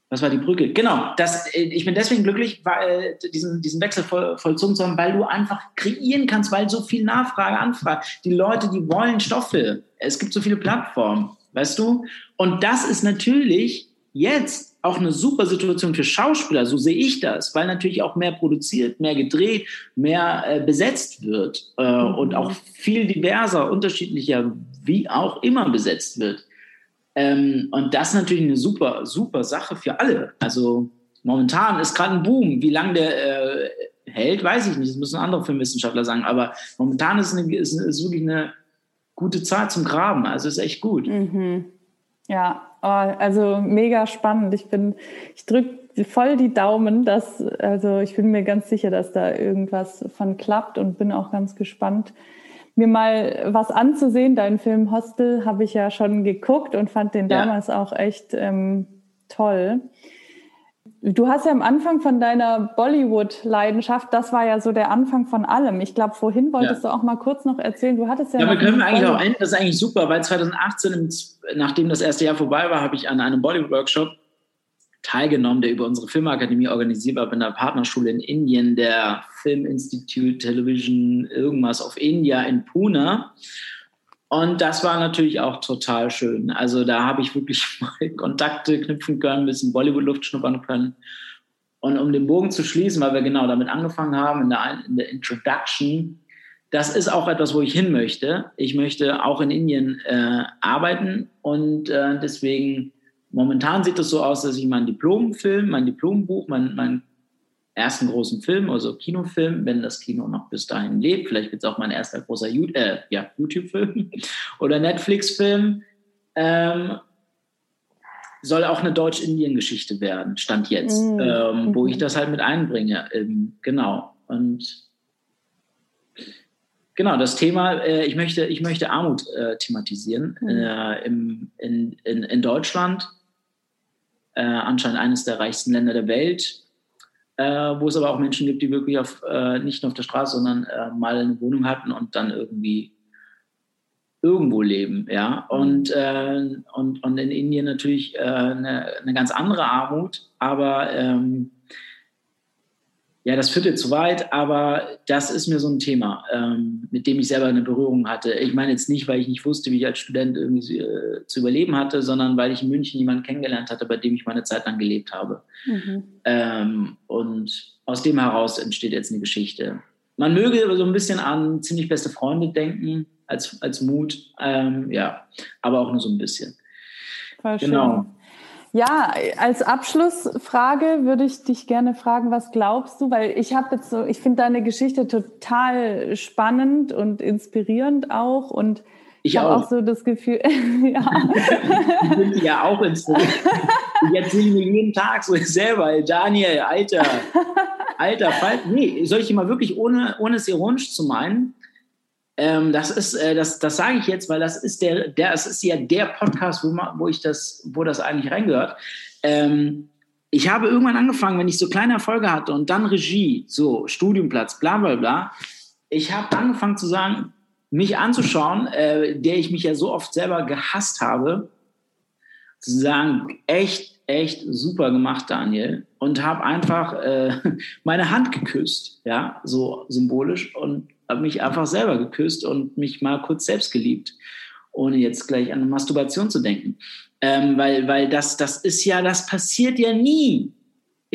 Was war die Brücke? Genau, das, äh, ich bin deswegen glücklich, weil, äh, diesen, diesen Wechsel voll, vollzogen zu haben, weil du einfach kreieren kannst, weil so viel Nachfrage, Anfrage. Die Leute, die wollen Stoffe. Es gibt so viele Plattformen, weißt du? Und das ist natürlich jetzt auch eine super Situation für Schauspieler, so sehe ich das, weil natürlich auch mehr produziert, mehr gedreht, mehr äh, besetzt wird äh, mhm. und auch viel diverser, unterschiedlicher, wie auch immer besetzt wird. Ähm, und das ist natürlich eine super, super Sache für alle. Also momentan ist gerade ein Boom. Wie lange der äh, hält, weiß ich nicht. Das müssen andere Filmwissenschaftler sagen. Aber momentan ist, eine, ist, ist wirklich eine gute Zeit zum Graben. Also ist echt gut. Mhm. Ja, oh, also mega spannend. Ich bin, ich drücke voll die Daumen, dass, also ich bin mir ganz sicher, dass da irgendwas von klappt und bin auch ganz gespannt, mir mal was anzusehen. Deinen Film Hostel habe ich ja schon geguckt und fand den ja. damals auch echt ähm, toll. Du hast ja am Anfang von deiner Bollywood-Leidenschaft, das war ja so der Anfang von allem. Ich glaube, vorhin wolltest ja. du auch mal kurz noch erzählen, du hattest ja. Ja, wir können eigentlich auch enden, das ist eigentlich super, weil 2018, nachdem das erste Jahr vorbei war, habe ich an einem Bollywood-Workshop teilgenommen, der über unsere Filmakademie organisiert war, bei einer Partnerschule in Indien, der Film Institute Television, irgendwas auf India in Pune. Und das war natürlich auch total schön. Also da habe ich wirklich mal Kontakte knüpfen können, ein bisschen Bollywood-Luft schnuppern können. Und um den Bogen zu schließen, weil wir genau damit angefangen haben, in der, in der Introduction, das ist auch etwas, wo ich hin möchte. Ich möchte auch in Indien äh, arbeiten und äh, deswegen Momentan sieht es so aus, dass ich meinen Diplomfilm, mein Diplombuch, meinen mein ersten großen Film, also Kinofilm, wenn das Kino noch bis dahin lebt, vielleicht wird es auch mein erster großer äh, ja, YouTube-Film oder Netflix-Film, ähm, soll auch eine Deutsch-Indien-Geschichte werden, stand jetzt, mhm. ähm, wo ich mhm. das halt mit einbringe. Ähm, genau. Und genau, das Thema, äh, ich, möchte, ich möchte Armut äh, thematisieren mhm. äh, im, in, in, in Deutschland. Äh, anscheinend eines der reichsten Länder der Welt, äh, wo es aber auch Menschen gibt, die wirklich auf, äh, nicht nur auf der Straße, sondern mal eine Wohnung hatten und dann irgendwie irgendwo leben, ja. Mhm. Und, äh, und, und in Indien natürlich äh, eine, eine, ganz andere Armut, aber ähm, ja, das führt jetzt zu weit, aber das ist mir so ein Thema, ähm, mit dem ich selber eine Berührung hatte. Ich meine jetzt nicht, weil ich nicht wusste, wie ich als Student irgendwie äh, zu überleben hatte, sondern weil ich in München jemanden kennengelernt hatte, bei dem ich meine Zeit lang gelebt habe. Mhm. Ähm, und aus dem heraus entsteht jetzt eine Geschichte. Man möge so ein bisschen an ziemlich beste Freunde denken, als, als Mut. Ähm, ja, aber auch nur so ein bisschen. Voll genau. Ja, als Abschlussfrage würde ich dich gerne fragen, was glaubst du? Weil ich habe jetzt so, ich finde deine Geschichte total spannend und inspirierend auch und ich habe auch. so das Gefühl, ja. ich bin ja auch inspiriert. Ich erzähle mir jeden Tag so selber, Daniel, Alter, Alter, Fall. Nee, soll ich mal wirklich, ohne, ohne es ironisch zu meinen, ähm, das ist, äh, das, das sage ich jetzt, weil das ist der, der, es ist ja der Podcast, wo, wo ich das, wo das eigentlich reingehört. Ähm, ich habe irgendwann angefangen, wenn ich so kleine Erfolge hatte und dann Regie, so Studiumplatz, bla bla bla. Ich habe angefangen zu sagen, mich anzuschauen, äh, der ich mich ja so oft selber gehasst habe, zu sagen, echt, echt super gemacht, Daniel. Und habe einfach äh, meine Hand geküsst, ja, so symbolisch. Und habe mich einfach selber geküsst und mich mal kurz selbst geliebt, ohne jetzt gleich an Masturbation zu denken. Ähm, weil weil das, das ist ja, das passiert ja nie.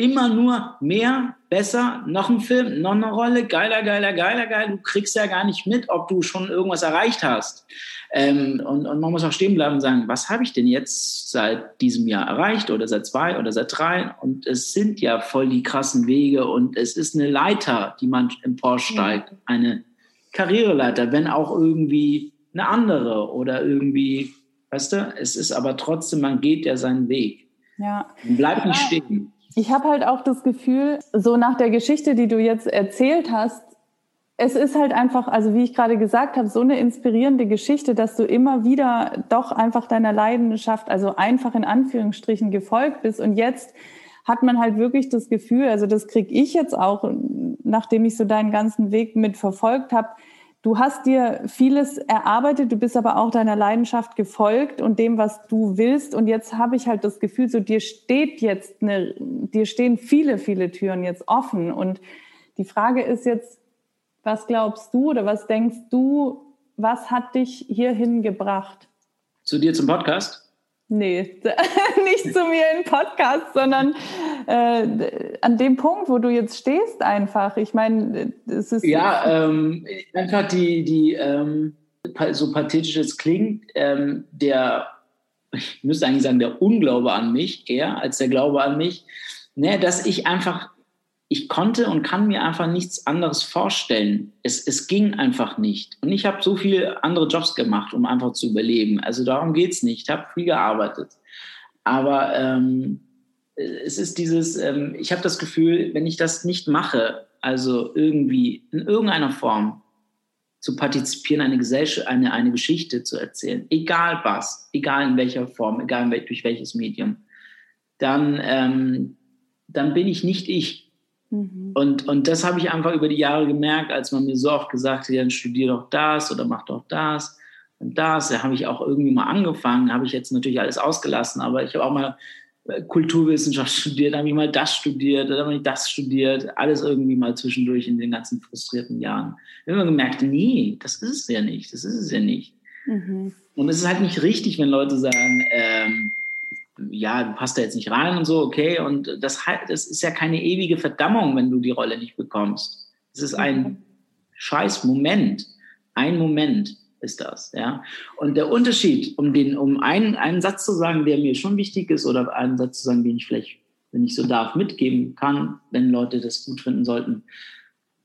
Immer nur mehr, besser, noch ein Film, noch eine Rolle, geiler, geiler, geiler, geiler. Du kriegst ja gar nicht mit, ob du schon irgendwas erreicht hast. Ähm, und, und man muss auch stehen bleiben und sagen, was habe ich denn jetzt seit diesem Jahr erreicht oder seit zwei oder seit drei? Und es sind ja voll die krassen Wege und es ist eine Leiter, die man emporsteigt, eine Karriereleiter, wenn auch irgendwie eine andere oder irgendwie, weißt du, es ist aber trotzdem, man geht ja seinen Weg. Ja. Bleibt nicht stehen. Ich habe halt auch das Gefühl, so nach der Geschichte, die du jetzt erzählt hast, es ist halt einfach, also wie ich gerade gesagt habe, so eine inspirierende Geschichte, dass du immer wieder doch einfach deiner Leidenschaft, also einfach in Anführungsstrichen gefolgt bist. Und jetzt hat man halt wirklich das Gefühl, also das kriege ich jetzt auch, nachdem ich so deinen ganzen Weg mit verfolgt habe, du hast dir vieles erarbeitet, du bist aber auch deiner Leidenschaft gefolgt und dem, was du willst. Und jetzt habe ich halt das Gefühl, so dir steht jetzt eine, dir stehen viele, viele Türen jetzt offen. Und die Frage ist jetzt, was glaubst du oder was denkst du, was hat dich hierhin gebracht? Zu dir zum Podcast? Nee, nicht zu mir im Podcast, sondern äh, an dem Punkt, wo du jetzt stehst, einfach. Ich meine, es ist. Ja, ähm, einfach die, die ähm, so pathetisch es klingt, ähm, der, ich müsste eigentlich sagen, der Unglaube an mich eher als der Glaube an mich, ne, dass ich einfach ich konnte und kann mir einfach nichts anderes vorstellen. Es, es ging einfach nicht. Und ich habe so viele andere Jobs gemacht, um einfach zu überleben. Also darum geht es nicht. Ich habe viel gearbeitet. Aber ähm, es ist dieses, ähm, ich habe das Gefühl, wenn ich das nicht mache, also irgendwie in irgendeiner Form zu partizipieren, eine Gesellschaft, eine, eine Geschichte zu erzählen, egal was, egal in welcher Form, egal durch welches Medium, dann, ähm, dann bin ich nicht ich Mhm. Und, und das habe ich einfach über die Jahre gemerkt, als man mir so oft gesagt hat, dann studier doch das oder mach doch das und das. Da habe ich auch irgendwie mal angefangen, habe ich jetzt natürlich alles ausgelassen, aber ich habe auch mal äh, Kulturwissenschaft studiert, habe ich mal das studiert, dann habe ich das studiert, alles irgendwie mal zwischendurch in den ganzen frustrierten Jahren. Ich habe immer gemerkt, nee, das ist es ja nicht, das ist es ja nicht. Mhm. Und es ist halt nicht richtig, wenn Leute sagen, ähm, ja, du passt da jetzt nicht rein und so, okay. Und das, das ist ja keine ewige Verdammung, wenn du die Rolle nicht bekommst. Es ist ein mhm. scheiß Moment. Ein Moment ist das, ja. Und der Unterschied, um den, um einen, einen Satz zu sagen, der mir schon wichtig ist, oder einen Satz zu sagen, den ich vielleicht, wenn ich so darf, mitgeben kann, wenn Leute das gut finden sollten.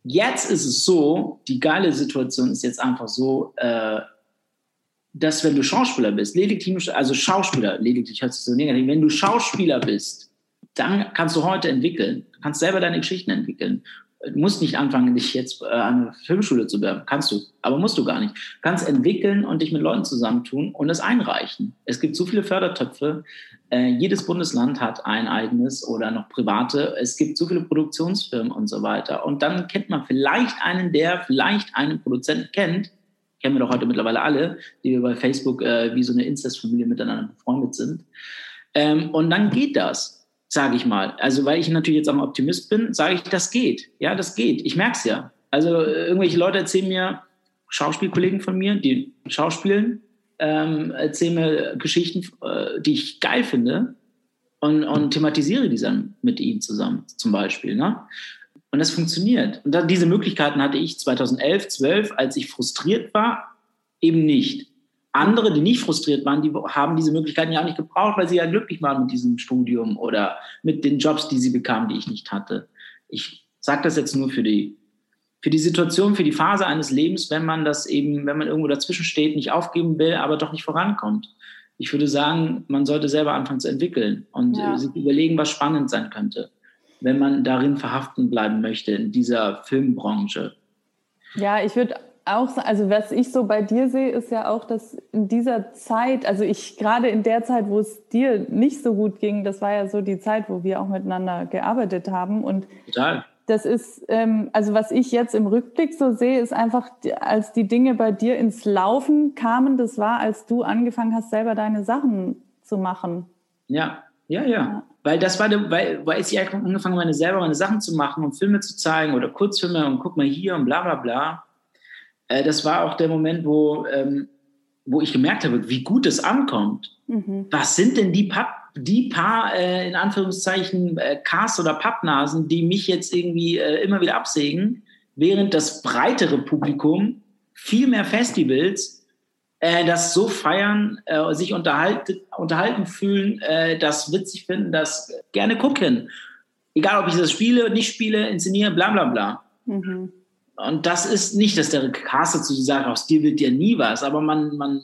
Jetzt ist es so, die geile Situation ist jetzt einfach so, äh, dass wenn du Schauspieler bist, lediglich, also Schauspieler, lediglich hört sich so negativ, wenn du Schauspieler bist, dann kannst du heute entwickeln, du kannst selber deine Geschichten entwickeln. Du musst nicht anfangen, dich jetzt äh, an eine Filmschule zu bewerben. Kannst du, aber musst du gar nicht. Du kannst entwickeln und dich mit Leuten zusammentun und es einreichen. Es gibt so viele Fördertöpfe. Äh, jedes Bundesland hat ein eigenes oder noch private. Es gibt so viele Produktionsfirmen und so weiter. Und dann kennt man vielleicht einen, der vielleicht einen Produzenten kennt, kennen wir doch heute mittlerweile alle, die wir bei Facebook äh, wie so eine Incest-Familie miteinander befreundet sind. Ähm, und dann geht das, sage ich mal. Also weil ich natürlich jetzt am Optimist bin, sage ich, das geht. Ja, das geht. Ich merke es ja. Also irgendwelche Leute erzählen mir, Schauspielkollegen von mir, die schauspielen, ähm, erzählen mir Geschichten, äh, die ich geil finde und, und thematisiere die dann mit ihnen zusammen, zum Beispiel. Ne? Und das funktioniert. Und dann, diese Möglichkeiten hatte ich 2011, 12, als ich frustriert war, eben nicht. Andere, die nicht frustriert waren, die haben diese Möglichkeiten ja auch nicht gebraucht, weil sie ja glücklich waren mit diesem Studium oder mit den Jobs, die sie bekamen, die ich nicht hatte. Ich sage das jetzt nur für die, für die Situation, für die Phase eines Lebens, wenn man das eben, wenn man irgendwo dazwischen steht, nicht aufgeben will, aber doch nicht vorankommt. Ich würde sagen, man sollte selber anfangen zu entwickeln und ja. sich überlegen, was spannend sein könnte wenn man darin verhaften bleiben möchte, in dieser Filmbranche. Ja, ich würde auch sagen, also was ich so bei dir sehe, ist ja auch, dass in dieser Zeit, also ich gerade in der Zeit, wo es dir nicht so gut ging, das war ja so die Zeit, wo wir auch miteinander gearbeitet haben. Und Total. Das ist, ähm, also was ich jetzt im Rückblick so sehe, ist einfach, als die Dinge bei dir ins Laufen kamen, das war, als du angefangen hast, selber deine Sachen zu machen. Ja, ja, ja. ja. Weil das war, weil, weil ich angefangen habe, meine selber meine Sachen zu machen und Filme zu zeigen oder Kurzfilme und guck mal hier und bla bla bla. Äh, das war auch der Moment, wo, ähm, wo ich gemerkt habe, wie gut es ankommt. Mhm. Was sind denn die, Papp, die paar, äh, in Anführungszeichen, äh, Cast- oder Pappnasen, die mich jetzt irgendwie äh, immer wieder absägen, während das breitere Publikum viel mehr Festivals äh, das so feiern, äh, sich unterhalten, unterhalten fühlen, äh, das witzig finden, das gerne gucken. Egal, ob ich das spiele, nicht spiele, inszeniere, bla bla bla. Mhm. Und das ist nicht, dass der Caster zu sagt, aus dir wird dir nie was, aber man, man,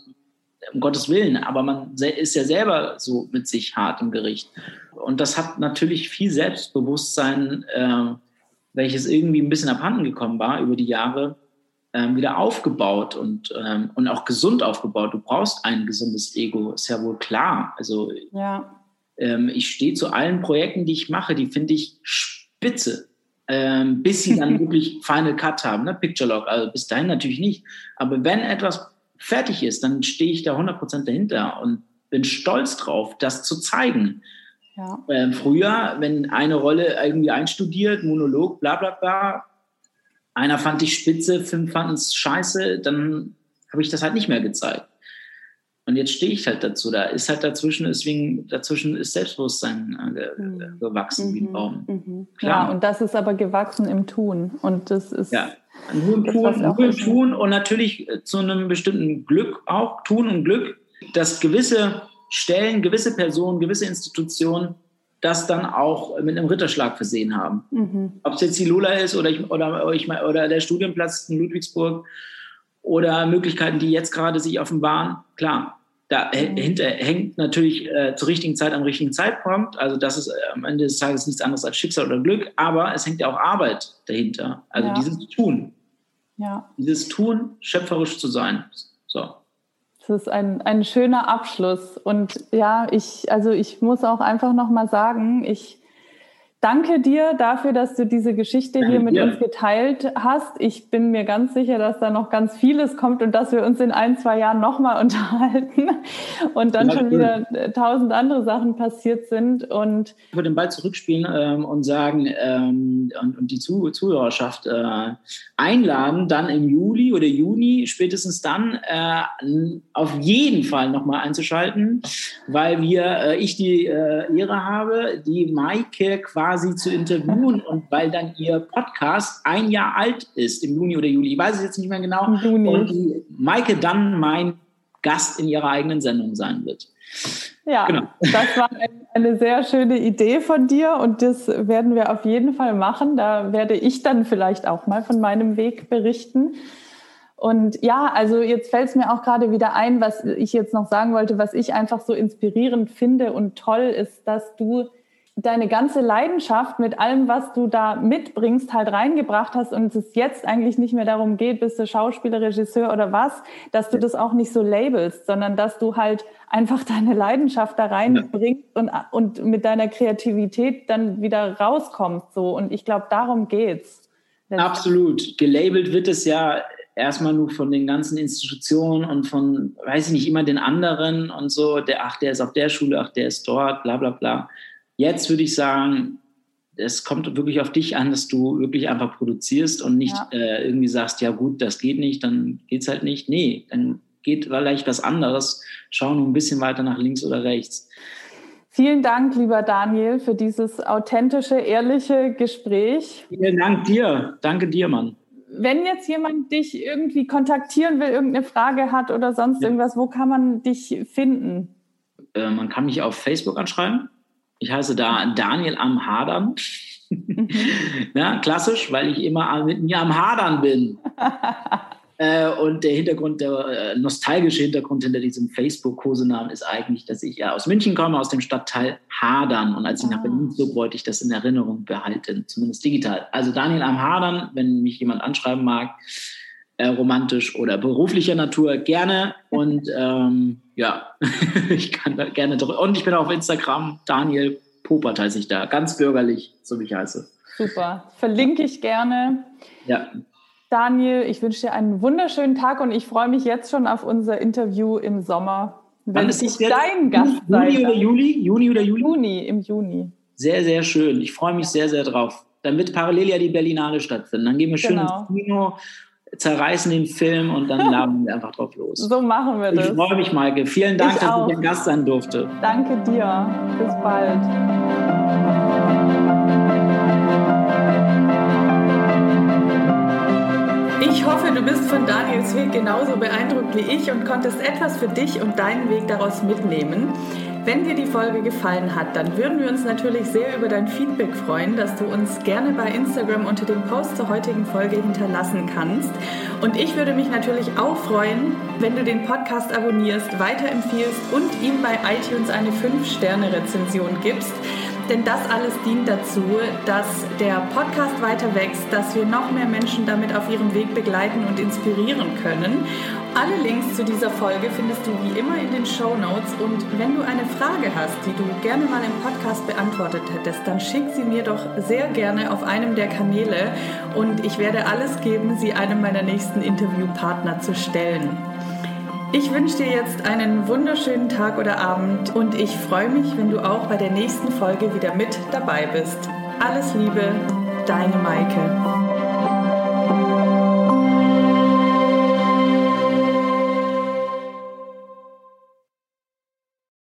um Gottes Willen, aber man ist ja selber so mit sich hart im Gericht. Und das hat natürlich viel Selbstbewusstsein, äh, welches irgendwie ein bisschen abhanden gekommen war über die Jahre, ähm, wieder aufgebaut und, ähm, und auch gesund aufgebaut. Du brauchst ein gesundes Ego, ist ja wohl klar. Also ja. ähm, ich stehe zu allen Projekten, die ich mache, die finde ich spitze. Ähm, bis sie dann wirklich Final Cut haben, ne? Picture Log, also bis dahin natürlich nicht. Aber wenn etwas fertig ist, dann stehe ich da 100% dahinter und bin stolz drauf, das zu zeigen. Ja. Ähm, früher, wenn eine Rolle irgendwie einstudiert, Monolog, bla bla bla, einer fand dich spitze, fünf fanden es scheiße, dann habe ich das halt nicht mehr gezeigt. Und jetzt stehe ich halt dazu. Da ist halt dazwischen, deswegen dazwischen ist Selbstbewusstsein äh, mhm. gewachsen wie ein mhm. Baum. Mhm. Klar. Ja, und das ist aber gewachsen im Tun. Und das ist. Ja, nur im Tun, nur im Tun und natürlich äh, zu einem bestimmten Glück auch. Tun und Glück, dass gewisse Stellen, gewisse Personen, gewisse Institutionen das dann auch mit einem Ritterschlag versehen haben. Mhm. Ob es jetzt die Lula ist oder, ich, oder, ich, oder der Studienplatz in Ludwigsburg oder Möglichkeiten, die jetzt gerade sich offenbaren. Klar, dahinter mhm. hängt natürlich äh, zur richtigen Zeit am richtigen Zeitpunkt. Also das ist äh, am Ende des Tages nichts anderes als Schicksal oder Glück, aber es hängt ja auch Arbeit dahinter. Also ja. dieses Tun. Ja. Dieses Tun, schöpferisch zu sein. So. Das ist ein, ein schöner Abschluss. Und ja, ich, also ich muss auch einfach nochmal sagen, ich danke dir dafür, dass du diese Geschichte hier mit ja. uns geteilt hast. Ich bin mir ganz sicher, dass da noch ganz vieles kommt und dass wir uns in ein, zwei Jahren nochmal unterhalten und dann ja, schon wieder tausend andere Sachen passiert sind. Und ich würde den Ball zurückspielen ähm, und sagen ähm, und, und, die Zuh Zuhörerschaft äh, einladen, dann im Juli oder Juni, spätestens dann, äh, auf jeden Fall nochmal einzuschalten, weil wir, äh, ich die äh, Ehre habe, die Maike quasi quasi zu interviewen und weil dann ihr Podcast ein Jahr alt ist im Juni oder Juli, ich weiß es jetzt nicht mehr genau, und die Maike dann mein Gast in ihrer eigenen Sendung sein wird. Ja, genau. das war eine sehr schöne Idee von dir und das werden wir auf jeden Fall machen. Da werde ich dann vielleicht auch mal von meinem Weg berichten. Und ja, also jetzt fällt es mir auch gerade wieder ein, was ich jetzt noch sagen wollte, was ich einfach so inspirierend finde und toll ist, dass du deine ganze Leidenschaft mit allem, was du da mitbringst, halt reingebracht hast und es jetzt eigentlich nicht mehr darum geht, bist du Schauspieler, Regisseur oder was, dass du das auch nicht so labelst, sondern dass du halt einfach deine Leidenschaft da reinbringst ja. und, und mit deiner Kreativität dann wieder rauskommst. So. Und ich glaube, darum geht's. Absolut. Gelabelt wird es ja erstmal nur von den ganzen Institutionen und von, weiß ich nicht, immer den anderen und so, der, ach, der ist auf der Schule, ach, der ist dort, bla bla bla. Jetzt würde ich sagen, es kommt wirklich auf dich an, dass du wirklich einfach produzierst und nicht ja. äh, irgendwie sagst, ja gut, das geht nicht, dann geht es halt nicht. Nee, dann geht vielleicht was anderes. Schau nur ein bisschen weiter nach links oder rechts. Vielen Dank, lieber Daniel, für dieses authentische, ehrliche Gespräch. Vielen Dank dir. Danke dir, Mann wenn jetzt jemand dich irgendwie kontaktieren will, irgendeine Frage hat oder sonst ja. irgendwas, wo kann man dich finden? Äh, man kann mich auf Facebook anschreiben. Ich heiße da Daniel am Hadern. Mhm. ja, klassisch, weil ich immer mit mir am Hadern bin. Äh, und der Hintergrund, der äh, nostalgische Hintergrund hinter diesem Facebook-Kosenamen ist eigentlich, dass ich ja aus München komme, aus dem Stadtteil Hadern. Und als ich nach ah. Berlin zog, wollte ich das in Erinnerung behalten, zumindest digital. Also Daniel am Hadern, wenn mich jemand anschreiben mag, äh, romantisch oder beruflicher Natur, gerne. Und ähm, ja, ich kann da gerne drüber. Und ich bin auf Instagram, Daniel Popert heiße ich da, ganz bürgerlich, so wie ich heiße. Super, verlinke ich gerne. Ja. Daniel, ich wünsche dir einen wunderschönen Tag und ich freue mich jetzt schon auf unser Interview im Sommer. Wenn ist ich dein Gast Juni oder Juli? Juni oder Juli? Juni, im Juni. Sehr, sehr schön. Ich freue mich sehr, sehr drauf. Dann wird parallel ja die Berlinale stattfinden. Dann gehen wir schön genau. ins Kino, zerreißen den Film und dann laden wir einfach drauf los. So machen wir das. Ich freue mich, Maike. Vielen Dank, ich dass auch. ich ein Gast sein durfte. Danke dir. Bis bald. Ich hoffe, du bist von Daniels Weg genauso beeindruckt wie ich und konntest etwas für dich und deinen Weg daraus mitnehmen. Wenn dir die Folge gefallen hat, dann würden wir uns natürlich sehr über dein Feedback freuen, das du uns gerne bei Instagram unter dem Post zur heutigen Folge hinterlassen kannst. Und ich würde mich natürlich auch freuen, wenn du den Podcast abonnierst, weiterempfiehlst und ihm bei iTunes eine 5-Sterne-Rezension gibst denn das alles dient dazu, dass der Podcast weiter wächst, dass wir noch mehr Menschen damit auf ihrem Weg begleiten und inspirieren können. Alle Links zu dieser Folge findest du wie immer in den Show Notes und wenn du eine Frage hast, die du gerne mal im Podcast beantwortet hättest, dann schick sie mir doch sehr gerne auf einem der Kanäle und ich werde alles geben, sie einem meiner nächsten Interviewpartner zu stellen. Ich wünsche dir jetzt einen wunderschönen Tag oder Abend und ich freue mich, wenn du auch bei der nächsten Folge wieder mit dabei bist. Alles Liebe, deine Maike.